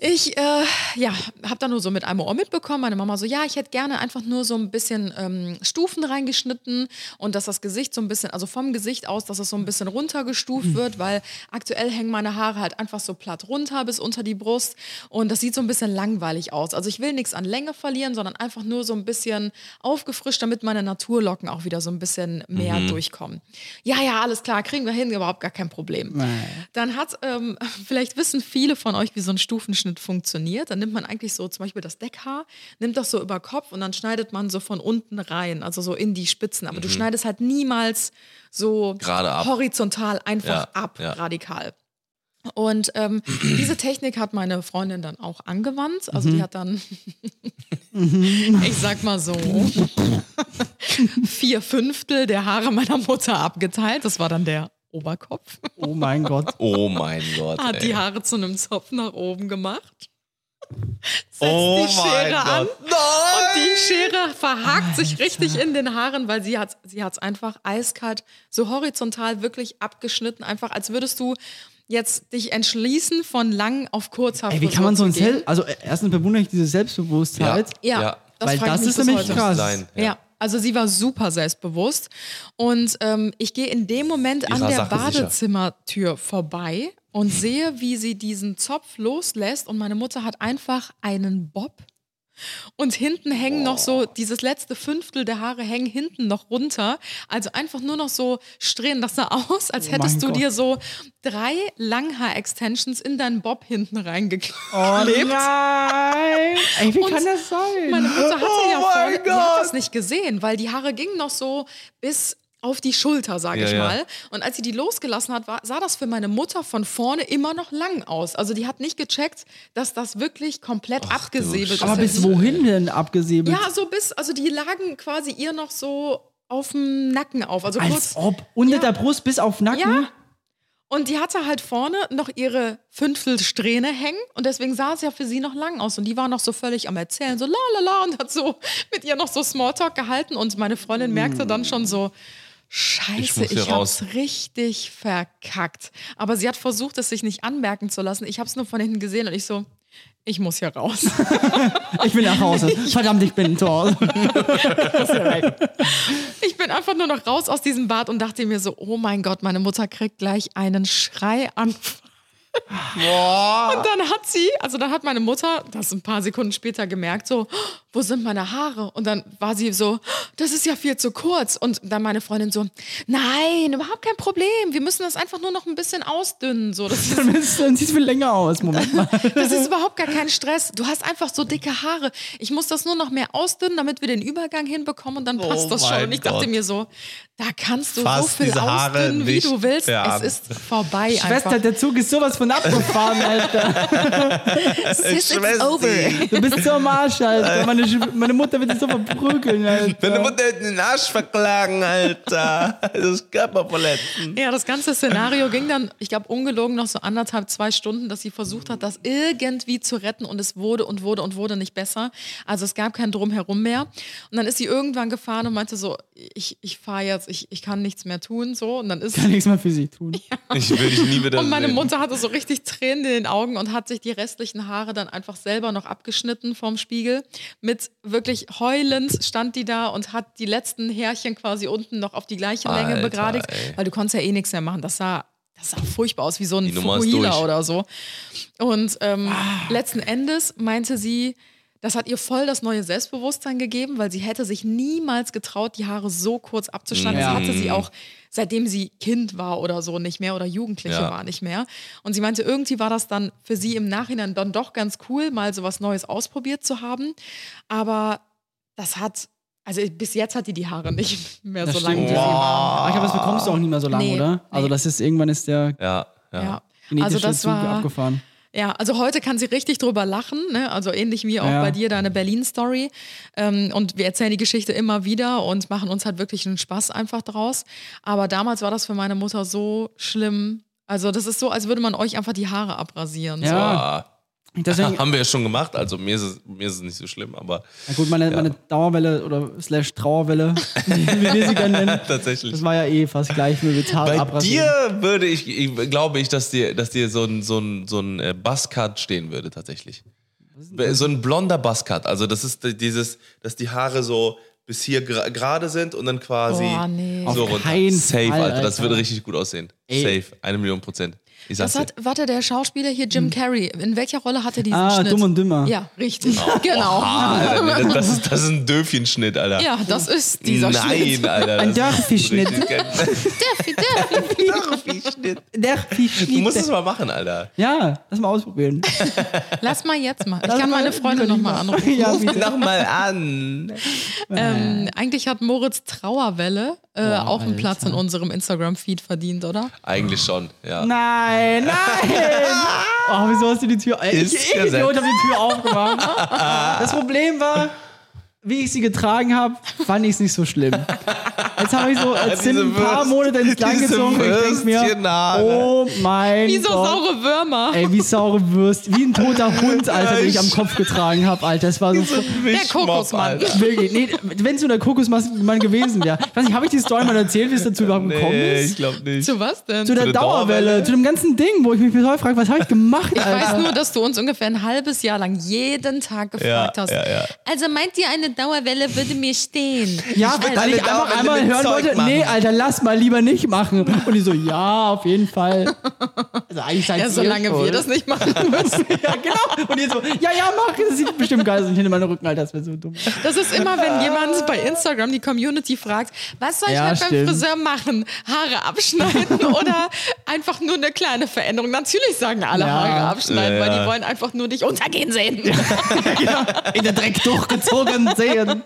Ich, äh, ja, habe da nur so mit einem Ohr mitbekommen. Meine Mama so, ja, ich hätte gerne einfach nur so ein bisschen ähm, Stufen reingeschnitten und dass das Gesicht so ein bisschen, also vom Gesicht aus, dass es so ein bisschen runtergestuft wird, weil aktuell hängen meine Haare halt einfach so platt runter bis unter die Brust und das sieht so ein bisschen langweilig aus. Also ich will nichts an Länge verlieren, sondern einfach nur so ein bisschen aufgefrischt, damit meine Naturlocken auch wieder so ein bisschen mehr durchkommen. Ja, ja, alles klar, kriegen wir hin, überhaupt gar kein Problem. Dann hat, ähm, vielleicht wissen viele von euch, wie so ein Stufenschnitt funktioniert. Dann nimmt man eigentlich so zum Beispiel das Deckhaar, nimmt das so über Kopf und dann schneidet man so von unten rein, also so in die Spitzen. Aber du schneidest halt niemals so Mhm. Gerade horizontal einfach Ja, ab, ja. radikal. Und ähm, diese Technik hat meine Freundin dann auch angewandt. Also Mhm. die hat dann, ich sag mal so, vier Fünftel der Haare meiner Mutter abgeteilt. Das war dann der Oberkopf. Oh mein Gott. Oh mein Gott. Hat ey. die Haare zu einem Zopf nach oben gemacht. Setzt oh die mein Schere an. Gott. Und die Schere verhakt sich richtig in den Haaren, weil sie hat sie hat's einfach eiskalt so horizontal wirklich abgeschnitten, einfach als würdest du jetzt dich entschließen von lang auf kurz Ey, wie kann man so ein Selbst... Also äh, erstens bewundere ich diese Selbstbewusstheit. Ja, Ja. Weil frage das ich mich ist nämlich krass. Sein. Ja. Also sie war super selbstbewusst. Und ähm, ich gehe in dem Moment an Ihrer der Sache sicher. Badezimmertür vorbei und sehe, wie sie diesen Zopf loslässt. Und meine Mutter hat einfach einen Bob. Und hinten hängen noch so, dieses letzte Fünftel der Haare hängen hinten noch runter. Also einfach nur noch so Strähnen. Das sah aus, als Oh hättest mein du Gott. dir so drei Langhaar-Extensions in deinen Bob hinten reingeklebt. Oh nein! Ey, wie Und kann das sein? Meine Mutter hatte Oh ja die hat das nicht gesehen, weil die Haare gingen noch so bis auf die Schulter, sage Ja, ich ja. mal. Und als sie die losgelassen hat, war, sah das für meine Mutter von vorne immer noch lang aus. Also die hat nicht gecheckt, dass das wirklich komplett abgesäbelt ist. Aber bis wohin denn abgesäbelt? Ja, so bis, also die lagen quasi ihr noch so auf dem Nacken auf. Also Als kurz. ob. Unter Ja. der Brust bis auf Nacken? Ja. Und die hatte halt vorne noch ihre Fünftelsträhne hängen und deswegen sah es ja für sie noch lang aus. Und die war noch so völlig am Erzählen, so la la la und hat so mit ihr noch so Smalltalk gehalten. Und meine Freundin merkte dann schon so, Scheiße, muss ich, hier raus. hab's richtig verkackt. Aber sie hat versucht, es sich nicht anmerken zu lassen. Ich hab's nur von hinten gesehen und ich so, ich muss hier raus. Ich bin nach Hause. Verdammt, ich bin zu Hause. Ich bin einfach nur noch raus aus diesem Bad und dachte mir so, oh mein Gott, meine Mutter kriegt gleich einen Schreianfall. Und dann hat sie, also dann hat meine Mutter das ein paar Sekunden später gemerkt, so, "Oh, wo sind meine Haare? Und dann war sie so, das ist ja viel zu kurz. Und dann meine Freundin so, nein, überhaupt kein Problem. Wir müssen das einfach nur noch ein bisschen ausdünnen. So, das Dann dann sieht es viel länger aus. Moment mal. das ist überhaupt gar kein Stress. Du hast einfach so dicke Haare. Ich muss das nur noch mehr ausdünnen, damit wir den Übergang hinbekommen und dann passt Oh das schon. Und ich dachte Gott. mir so, da kannst du Fass so viel ausdünnen, wie du willst. mehr Es ist vorbei Schwester, einfach. der Zug ist sowas von abgefahren, Alter. Sis, it's over. Du bist so am Arsch, Alter. Meine, meine Mutter wird dich so verprügeln, Alter. Deine Mutter hat den Arsch verklagen, Alter. Das ist Körperverletzen. Ja, das ganze Szenario ging dann, ich glaube, ungelogen noch so anderthalb, zwei Stunden, dass sie versucht hat, das irgendwie zu retten und es wurde und wurde und wurde nicht besser. Also es gab kein Drumherum mehr. Und dann ist sie irgendwann gefahren und meinte so, ich, ich fahre jetzt, ich, ich kann nichts mehr tun. So. Und dann ist Kann nichts mehr für sie tun. Ich will dich nie wieder und meine sehen. Mutter hatte so richtig Tränen in den Augen und hat sich die restlichen Haare dann einfach selber noch abgeschnitten vorm Spiegel. Mit wirklich heulend stand die da und hat die letzten Härchen quasi unten noch auf die gleiche Länge Alter, begradigt, ey. weil du konntest ja eh nichts mehr machen. Das sah, das sah furchtbar aus, wie so ein Fukuhila oder so. Und ähm, letzten Endes meinte sie, das hat ihr voll das neue Selbstbewusstsein gegeben, weil sie hätte sich niemals getraut, die Haare so kurz abzuschneiden. Ja. Das hatte sie auch, seitdem sie Kind war oder so nicht mehr oder Jugendliche Ja. war nicht mehr. Und sie meinte, irgendwie war das dann für sie im Nachhinein dann doch ganz cool, mal so was Neues ausprobiert zu haben. Aber das hat, also bis jetzt hat die die Haare nicht mehr Das so sie waren. Aber ich glaube, das bekommst du auch nicht mehr so lange, Nee, oder? Also nee. das ist, irgendwann ist der Ja, ja. Ja. genetische Also das Zug war, abgefahren. Ja, also heute kann sie richtig drüber lachen, ne? also ähnlich wie auch Ja. bei dir deine Berlin-Story. Ähm, und wir erzählen die Geschichte immer wieder und machen uns halt wirklich einen Spaß einfach draus. Aber damals war das für meine Mutter so schlimm. Also das ist so, als würde man euch einfach die Haare abrasieren. Ja. Ah, Deswegen, haben wir ja schon gemacht, also mir ist es, mir ist es nicht so schlimm, aber na gut, meine, meine Dauerwelle oder slash Trauerwelle, wie wir sie gerne nennen, tatsächlich. das war ja eh fast gleich wie mit Haare Bei abrasieren. dir würde ich, ich glaube ich, dass dir, dass dir so ein, so ein, so ein äh, Buzzcut stehen würde, tatsächlich. So ein blonder Buzzcut. Also, das ist dieses, dass die Haare so bis hier gerade sind und dann quasi Boah, nee. so Auf runter. Safe, Fall, Alter. Das Alter. würde richtig gut aussehen. Ey. Safe. Eine Million Prozent. Ich sag's Das hat, warte, der Schauspieler hier, Jim Carrey, in welcher Rolle hat er diesen Ah, Schnitt? dumm und dümmer. Ja, richtig. Genau. Ah, Alter, das, ist, das ist ein Döfchenschnitt, Alter. Ja, das ist dieser Nein, Schnitt. Alter. Ein geil. Dörffischnitt. Der Du musst es mal machen, Alter. Ja, lass mal ausprobieren. Lass mal jetzt mal. Ich Lass kann mal- meine Freundin nochmal anrufen. Ja, bitte. Noch mal an. Ähm, eigentlich hat Moritz Trauerwelle äh, Boah, auch einen Platz in Alter. unserem Instagram-Feed verdient, oder? Eigentlich schon, ja. Nein, nein! Oh, wieso hast du die Tür? Ist ich, ich Gesetz. Idiot, hab die Tür aufgemacht. Das Problem war, wie ich sie getragen habe, fand ich es nicht so schlimm. Jetzt habe ich so, jetzt sind ein paar Würst- Monate ins Land gezogen und ich denke mir, oh mein Wie so Gott. saure Würmer. Ey, wie saure Würst, wie ein toter Hund, Alter, den ich am Kopf getragen habe, Alter. Das war so Der Kokosmann. Wirklich. Nee, wenn es nur der Kokosmann gewesen wäre. Ich weiß nicht, habe ich die Story mal erzählt, wie es dazu überhaupt gekommen Nee, ist? ich glaube nicht. Zu was denn? Zu der, der Dauerwelle, Dauerwelle? zu dem ganzen Ding, wo ich mich bis heute frage, was habe ich gemacht, Ich Alter? weiß nur, dass du uns ungefähr ein halbes Jahr lang jeden Tag gefragt Ja, hast. ja, ja. Also meint ihr, eine Dauerwelle würde mir stehen? Ja, würd weil ich einfach einmal mit hören Zeug wollte, machen. nee, Alter, lass mal lieber nicht machen. Und die so, ja, auf jeden Fall. Also eigentlich seid Ja, solange schuld. wir das nicht machen müssen. Ja, genau. Und die so, ja, ja, mach, das sieht bestimmt geil aus. Und hinter meinem Rücken, Alter, das wäre so dumm. Das ist immer, wenn jemand bei Instagram die Community fragt, was soll ich Ja, beim stimmt. Friseur machen? Haare abschneiden oder einfach nur eine kleine Veränderung? Natürlich sagen alle Ja. Haare abschneiden, Ja, weil die wollen einfach nur dich untergehen sehen. In den Dreck durchgezogen sehen.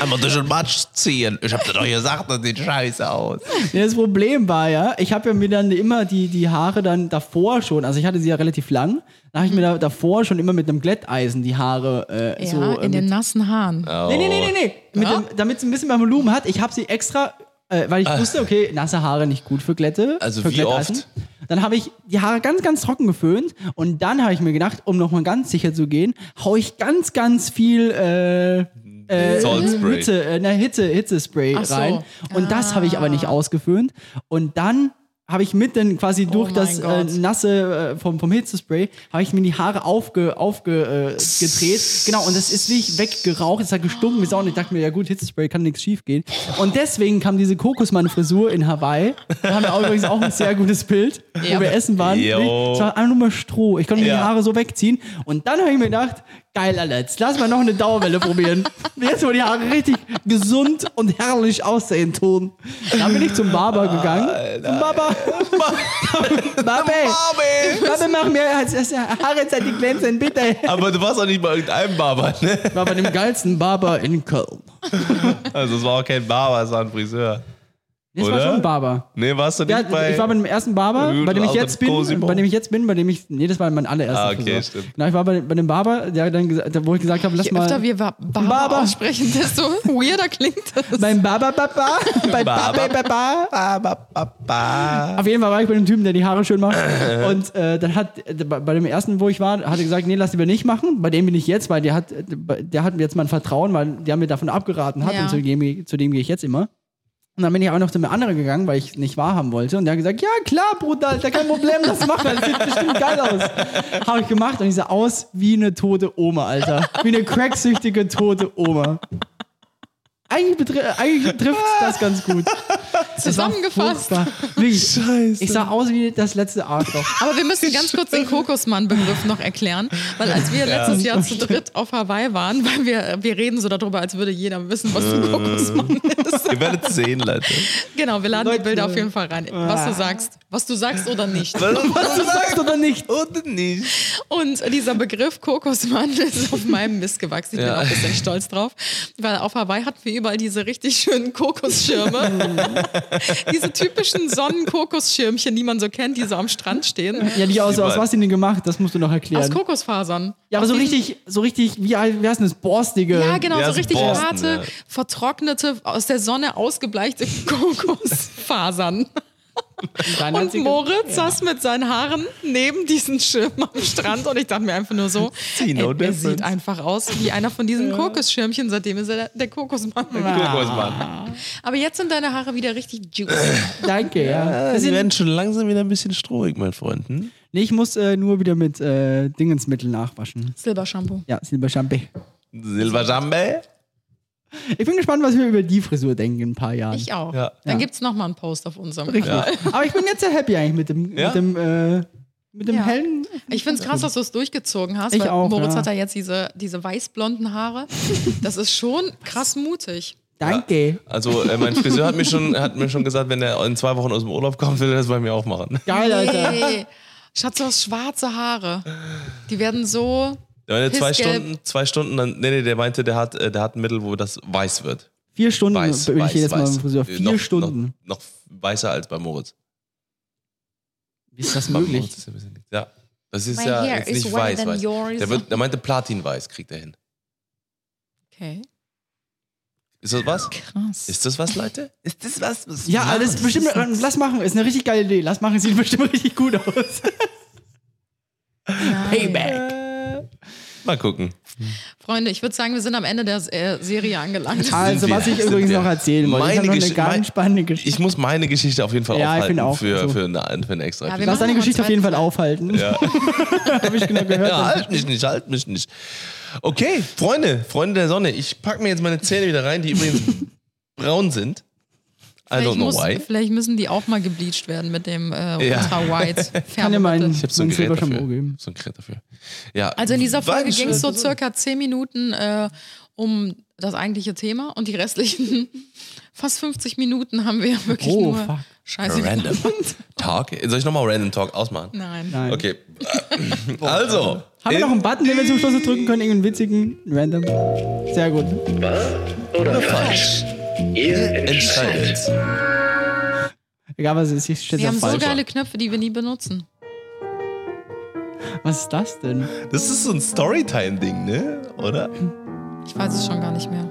Aber durch den Matsch ziehen. Ich hab dir doch gesagt, das sieht scheiße aus. Nee, das Problem war ja, ich habe ja mir dann immer die, die Haare dann davor schon, also ich hatte sie ja relativ lang, da habe ich mir da, davor schon immer mit einem Glätteisen die Haare äh, Ja, so. äh, in mit, den nassen Haaren. Nee, nee, nee, nee, nee. Mit dem, damit es ein bisschen mehr Volumen hat. Ich habe sie extra, äh, weil ich wusste, okay, nasse Haare nicht gut für Glätte. Also für wie Glätteisen. oft? Dann habe ich die Haare ganz, ganz trocken geföhnt und dann habe ich mir gedacht, um nochmal ganz sicher zu gehen, hau ich ganz, ganz viel äh, äh, Salt Spray. Hitze, äh, Hitze, Hitzespray Ach so. rein. Und das habe ich aber nicht ausgeföhnt. Und dann habe ich mit dann quasi durch Oh das äh, nasse äh, vom, vom Hitzespray, habe ich mir die Haare aufge, aufge, äh. Genau, und das ist wie ich weggeraucht, es hat gestunken wie Sau und ich dachte mir, ja gut, Hitzespray kann nichts schief gehen. Und deswegen kam diese Kokosmann-Frisur in Hawaii. Da haben wir auch übrigens auch ein sehr gutes Bild, Ja. wo wir essen waren. Es war einfach nur mal Stroh. Ich konnte mir die Ja. Haare so wegziehen. Und dann habe ich mir gedacht, geil, Alter, jetzt lass mal noch eine Dauerwelle probieren. Jetzt, wo die Haare richtig gesund und herrlich aussehen tun. Dann bin ich zum Barber gegangen. Zum Barber. Barbe. Barbe, mach mir Haare seit die glänzen, bitte. Aber du warst auch nicht bei irgendeinem Barber, ne? War bei dem geilsten Barber in Köln. Also es war auch kein Barber, es war ein Friseur. Das war Oder? schon ein Barber. Nee, warst du nicht Ja, bei. ich war bei dem ersten Barber, bei dem ich jetzt bin, Cosimo. bei dem ich jetzt bin, bei dem ich, nee, das war mein allererster Ah, okay, Friseur. stimmt. Genau, ich war bei, bei dem Barber, der dann gesagt, wo ich gesagt habe, lass Je mal öfter wir Ba- Barber, Barber. aussprechen, desto weirder klingt das. beim Barber, Papa, bei Barber, Papa. Ba, ba, ba, ba. Auf jeden Fall war ich bei dem Typen, der die Haare schön macht. Und äh, dann hat, bei dem ersten, wo ich war, hat er gesagt, nee, lass lieber nicht machen. Bei dem bin ich jetzt, weil der hat, der hat mir jetzt mein Vertrauen, weil der mir davon abgeraten hat. Ja. Und zu dem, zu dem gehe ich jetzt immer. Und dann bin ich aber noch zu einem anderen gegangen, weil ich nicht wahrhaben wollte. Und der hat gesagt, ja klar, Bruder, Alter, kein Problem, das machen wir. Das sieht bestimmt geil aus. Habe ich gemacht und ich sah aus wie eine tote Oma, Alter. Wie eine cracksüchtige tote Oma. Eigentlich, betri- eigentlich trifft das ganz gut. Zusammengefasst. Wirklich. Scheiße. Ich sah aus wie das letzte Arschloch. Aber wir müssen ganz kurz den Kokosmann-Begriff noch erklären, weil als wir letztes Jahr zu dritt auf Hawaii waren, weil wir, wir reden so darüber, als würde jeder wissen, was ein Kokosmann ist. Ihr werdet sehen, Leute. Genau, wir laden die Leute. Bilder auf jeden Fall rein. Was du sagst, was du sagst oder nicht. Was du sagst oder nicht? Oder nicht? Und dieser Begriff Kokosmann ist auf meinem Mist gewachsen. Ich bin Ja. auch ein bisschen stolz drauf. Weil auf Hawaii hatten wir überall diese richtig schönen Kokosschirme. diese typischen Sonnenkokosschirmchen, die man so kennt, die so am Strand stehen. Ja, die aus, aus was sind die gemacht? Das musst du noch Aus erklären. Kokosfasern. Ja, aber Aus so richtig, so richtig, wie, wie heißt denn das? Borstige. Ja, genau, Ja, so so richtig Borsten, harte, ja. vertrocknete, aus der Sonne ausgebleichte Kokosfasern. Und Moritz saß mit seinen Haaren neben diesen Schirm am Strand und ich dachte mir einfach nur so, no er, er sieht einfach aus wie einer von diesen Kokosschirmchen, seitdem ist er der, der Kokosmann. Kokosmann. Aber jetzt sind deine Haare wieder richtig juicy. Danke, ja. Das Sie werden schon langsam wieder ein bisschen strohig, mein Freund. Hm? nee, ich muss äh, nur wieder mit äh, Dingensmittel nachwaschen. Silbershampoo. Ja, Silberchampe. Silberjambe? Ich bin gespannt, was wir über die Frisur denken in ein paar Jahren. Ich auch. Ja. Dann Ja. gibt es nochmal einen Post auf unserem Richtig. Kanal. Aber ich bin jetzt sehr happy eigentlich mit dem, Ja? mit dem, äh, mit dem Ja. hellen. Ich finde es krass, dass du es durchgezogen hast, Ich weil auch, Moritz ja. hat ja jetzt diese, diese weißblonden Haare. Das ist schon krass mutig. Danke. Also, äh, mein Friseur hat mir, schon, hat mir schon gesagt, wenn er in zwei Wochen aus dem Urlaub kommt, will er das bei mir auch machen. Geil, Alter. Hey, Schatz, du hast schwarze Haare. Die werden so. Er zwei. Stunden, zwei Stunden, dann, nee, nee, der meinte, der hat, äh, der hat ein Mittel, wo das weiß wird. Vier Stunden Weiß, bin weiß, ich jedes Mal beim Friseur. Äh, Vier noch, Stunden. Noch, noch weißer als bei Moritz. Wie ist das möglich? Moritz ist ein bisschen- Ja. Das ist My ja jetzt is nicht weiß, weiß. Der, wird, der meinte Platinweiß kriegt er hin. Okay. Ist das was? Krass. Ist das was, Leute? Ist das was? was Ja, alles bestimmt. äh, Lass machen, ist eine richtig geile Idee. Lass machen, sieht bestimmt richtig gut aus. Payback. Mal gucken. Freunde, ich würde sagen, wir sind am Ende der äh, Serie angelangt. Also, was ich übrigens wir. noch erzählen wollte. Ich Meine habe noch eine ganz mein- spannende Geschichte. Ich muss meine Geschichte auf jeden Fall Ja, ich aufhalten auch, für, so. für, eine, für eine extra Ja, Episode. Lass deine Geschichte auf jeden Fall aufhalten. Ja. habe ich genau gehört. Ja, halt mich nicht, halt mich nicht. Okay, Freunde, Freunde der Sonne, ich packe mir jetzt meine Zähne wieder rein, die übrigens braun sind. I Vielleicht, don't know muss, why. vielleicht müssen die auch mal gebleached werden mit dem äh, Ja. Ultra White Kann dir Färbemittel. Ich habe so ein Gerät dafür. geben. So ein Gerät dafür. Ja. Also in dieser Folge ging es so circa 10 Minuten äh, um das eigentliche Thema und die restlichen fast 50 Minuten haben wir wirklich Oh, nur fuck. Scheiße. Random Talk. Soll ich nochmal Random Talk ausmachen? Nein. Nein. Okay. Also. Haben wir noch einen Button, den wir zum Schluss drücken können? Irgendeinen witzigen? Random? Sehr gut. oder falsch? Ihr entscheidet. Egal was es ist, ich stehe Wir haben so falsch. geile Knöpfe, die wir nie benutzen. Was ist das denn? Das ist so ein Storytime-Ding, ne? Oder? Ich weiß es schon gar nicht mehr.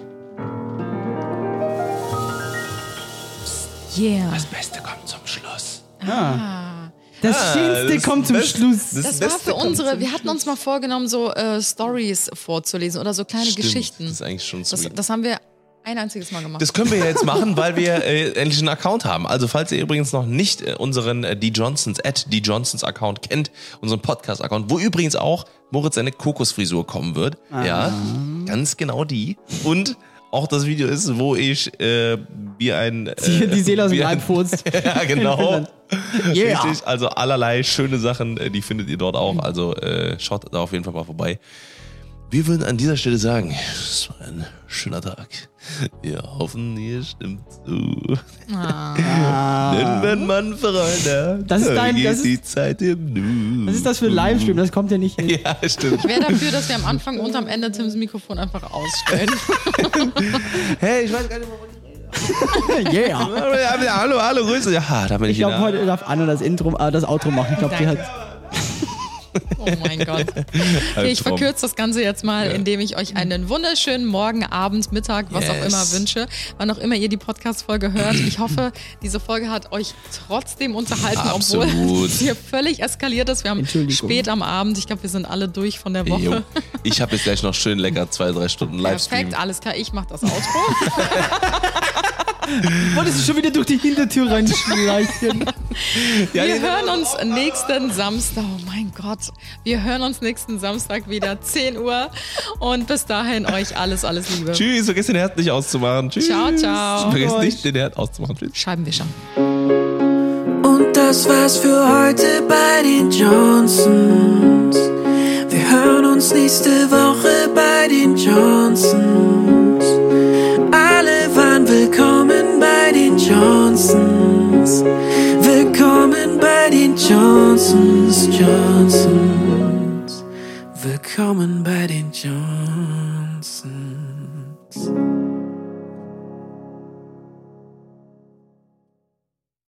Yeah. Das Beste kommt zum Schluss. Ah. Das Ah, Schönste das kommt zum Best- Schluss. Das Das war Beste für kommt unsere, wir hatten uns mal vorgenommen, so äh, Stories vorzulesen oder so kleine Stimmt, Geschichten. Das ist eigentlich schon Das, sweet. das haben wir ein einziges Mal gemacht. Das können wir ja jetzt machen, weil wir äh, endlich einen Account haben. Also falls ihr übrigens noch nicht äh, unseren äh, Die Johnsons at Die Johnsons Account kennt, unseren Podcast-Account, wo übrigens auch Moritz seine Kokosfrisur kommen wird. Ja, ganz genau die. Und auch das Video ist, wo ich äh, wie ein äh, Die, die Seele aus dem wie Leib ein- furzt. Ja, genau. Yeah. Richtig, also allerlei schöne Sachen, äh, die findet ihr dort auch. Also äh, schaut da auf jeden Fall mal vorbei. Wir würden an dieser Stelle sagen, es war ein schöner Tag. Wir hoffen, ihr stimmt zu. Denn wenn man Freunde, Das ist dein- das ist- die Zeit im Nu. Was ist das für ein Livestream? Das kommt ja nicht hin. Ja, stimmt. Ich wäre dafür, dass wir am Anfang und am Ende Tims Mikrofon einfach ausstellen. Hey, ich weiß gar nicht was ich rede. yeah. Ja, ja, hallo, hallo, Grüße. Ja, da bin ich, Ich glaube, heute darf Anna das Intro, äh, das Outro machen. Ich glaube, die hat. Oh mein Gott. Okay, ich verkürze das Ganze jetzt mal, indem ich euch einen wunderschönen Morgen, Abend, Mittag, was auch Yes. immer wünsche, wann auch immer ihr die Podcast-Folge hört. Ich hoffe, diese Folge hat euch trotzdem unterhalten, obwohl Absolut. es hier völlig eskaliert ist. Wir haben spät am Abend, ich glaube, wir sind alle durch von der Woche. Jo. Ich habe jetzt gleich noch schön lecker zwei, drei Stunden Livestream. Perfekt, alles klar, ich mache das Outro. Wolltest du schon wieder durch die Hintertür reinschleichen? Ja, Wir hören uns nächsten Samstag, oh mein Gott, wir hören uns nächsten Samstag wieder, 10 Uhr. Und bis dahin euch alles, alles Liebe. Tschüss, vergesst den Herd nicht auszumachen. Tschüss. Ciao, ciao. Vergesst nicht, den Herd auszumachen. Tschüss. Scheibenwischer. Und das war's für heute bei den Johnsons. Wir hören uns nächste Woche bei den Johnsons. Johnsons. Willkommen bei den Johnsons, Johnsons. Willkommen bei den Johnsons.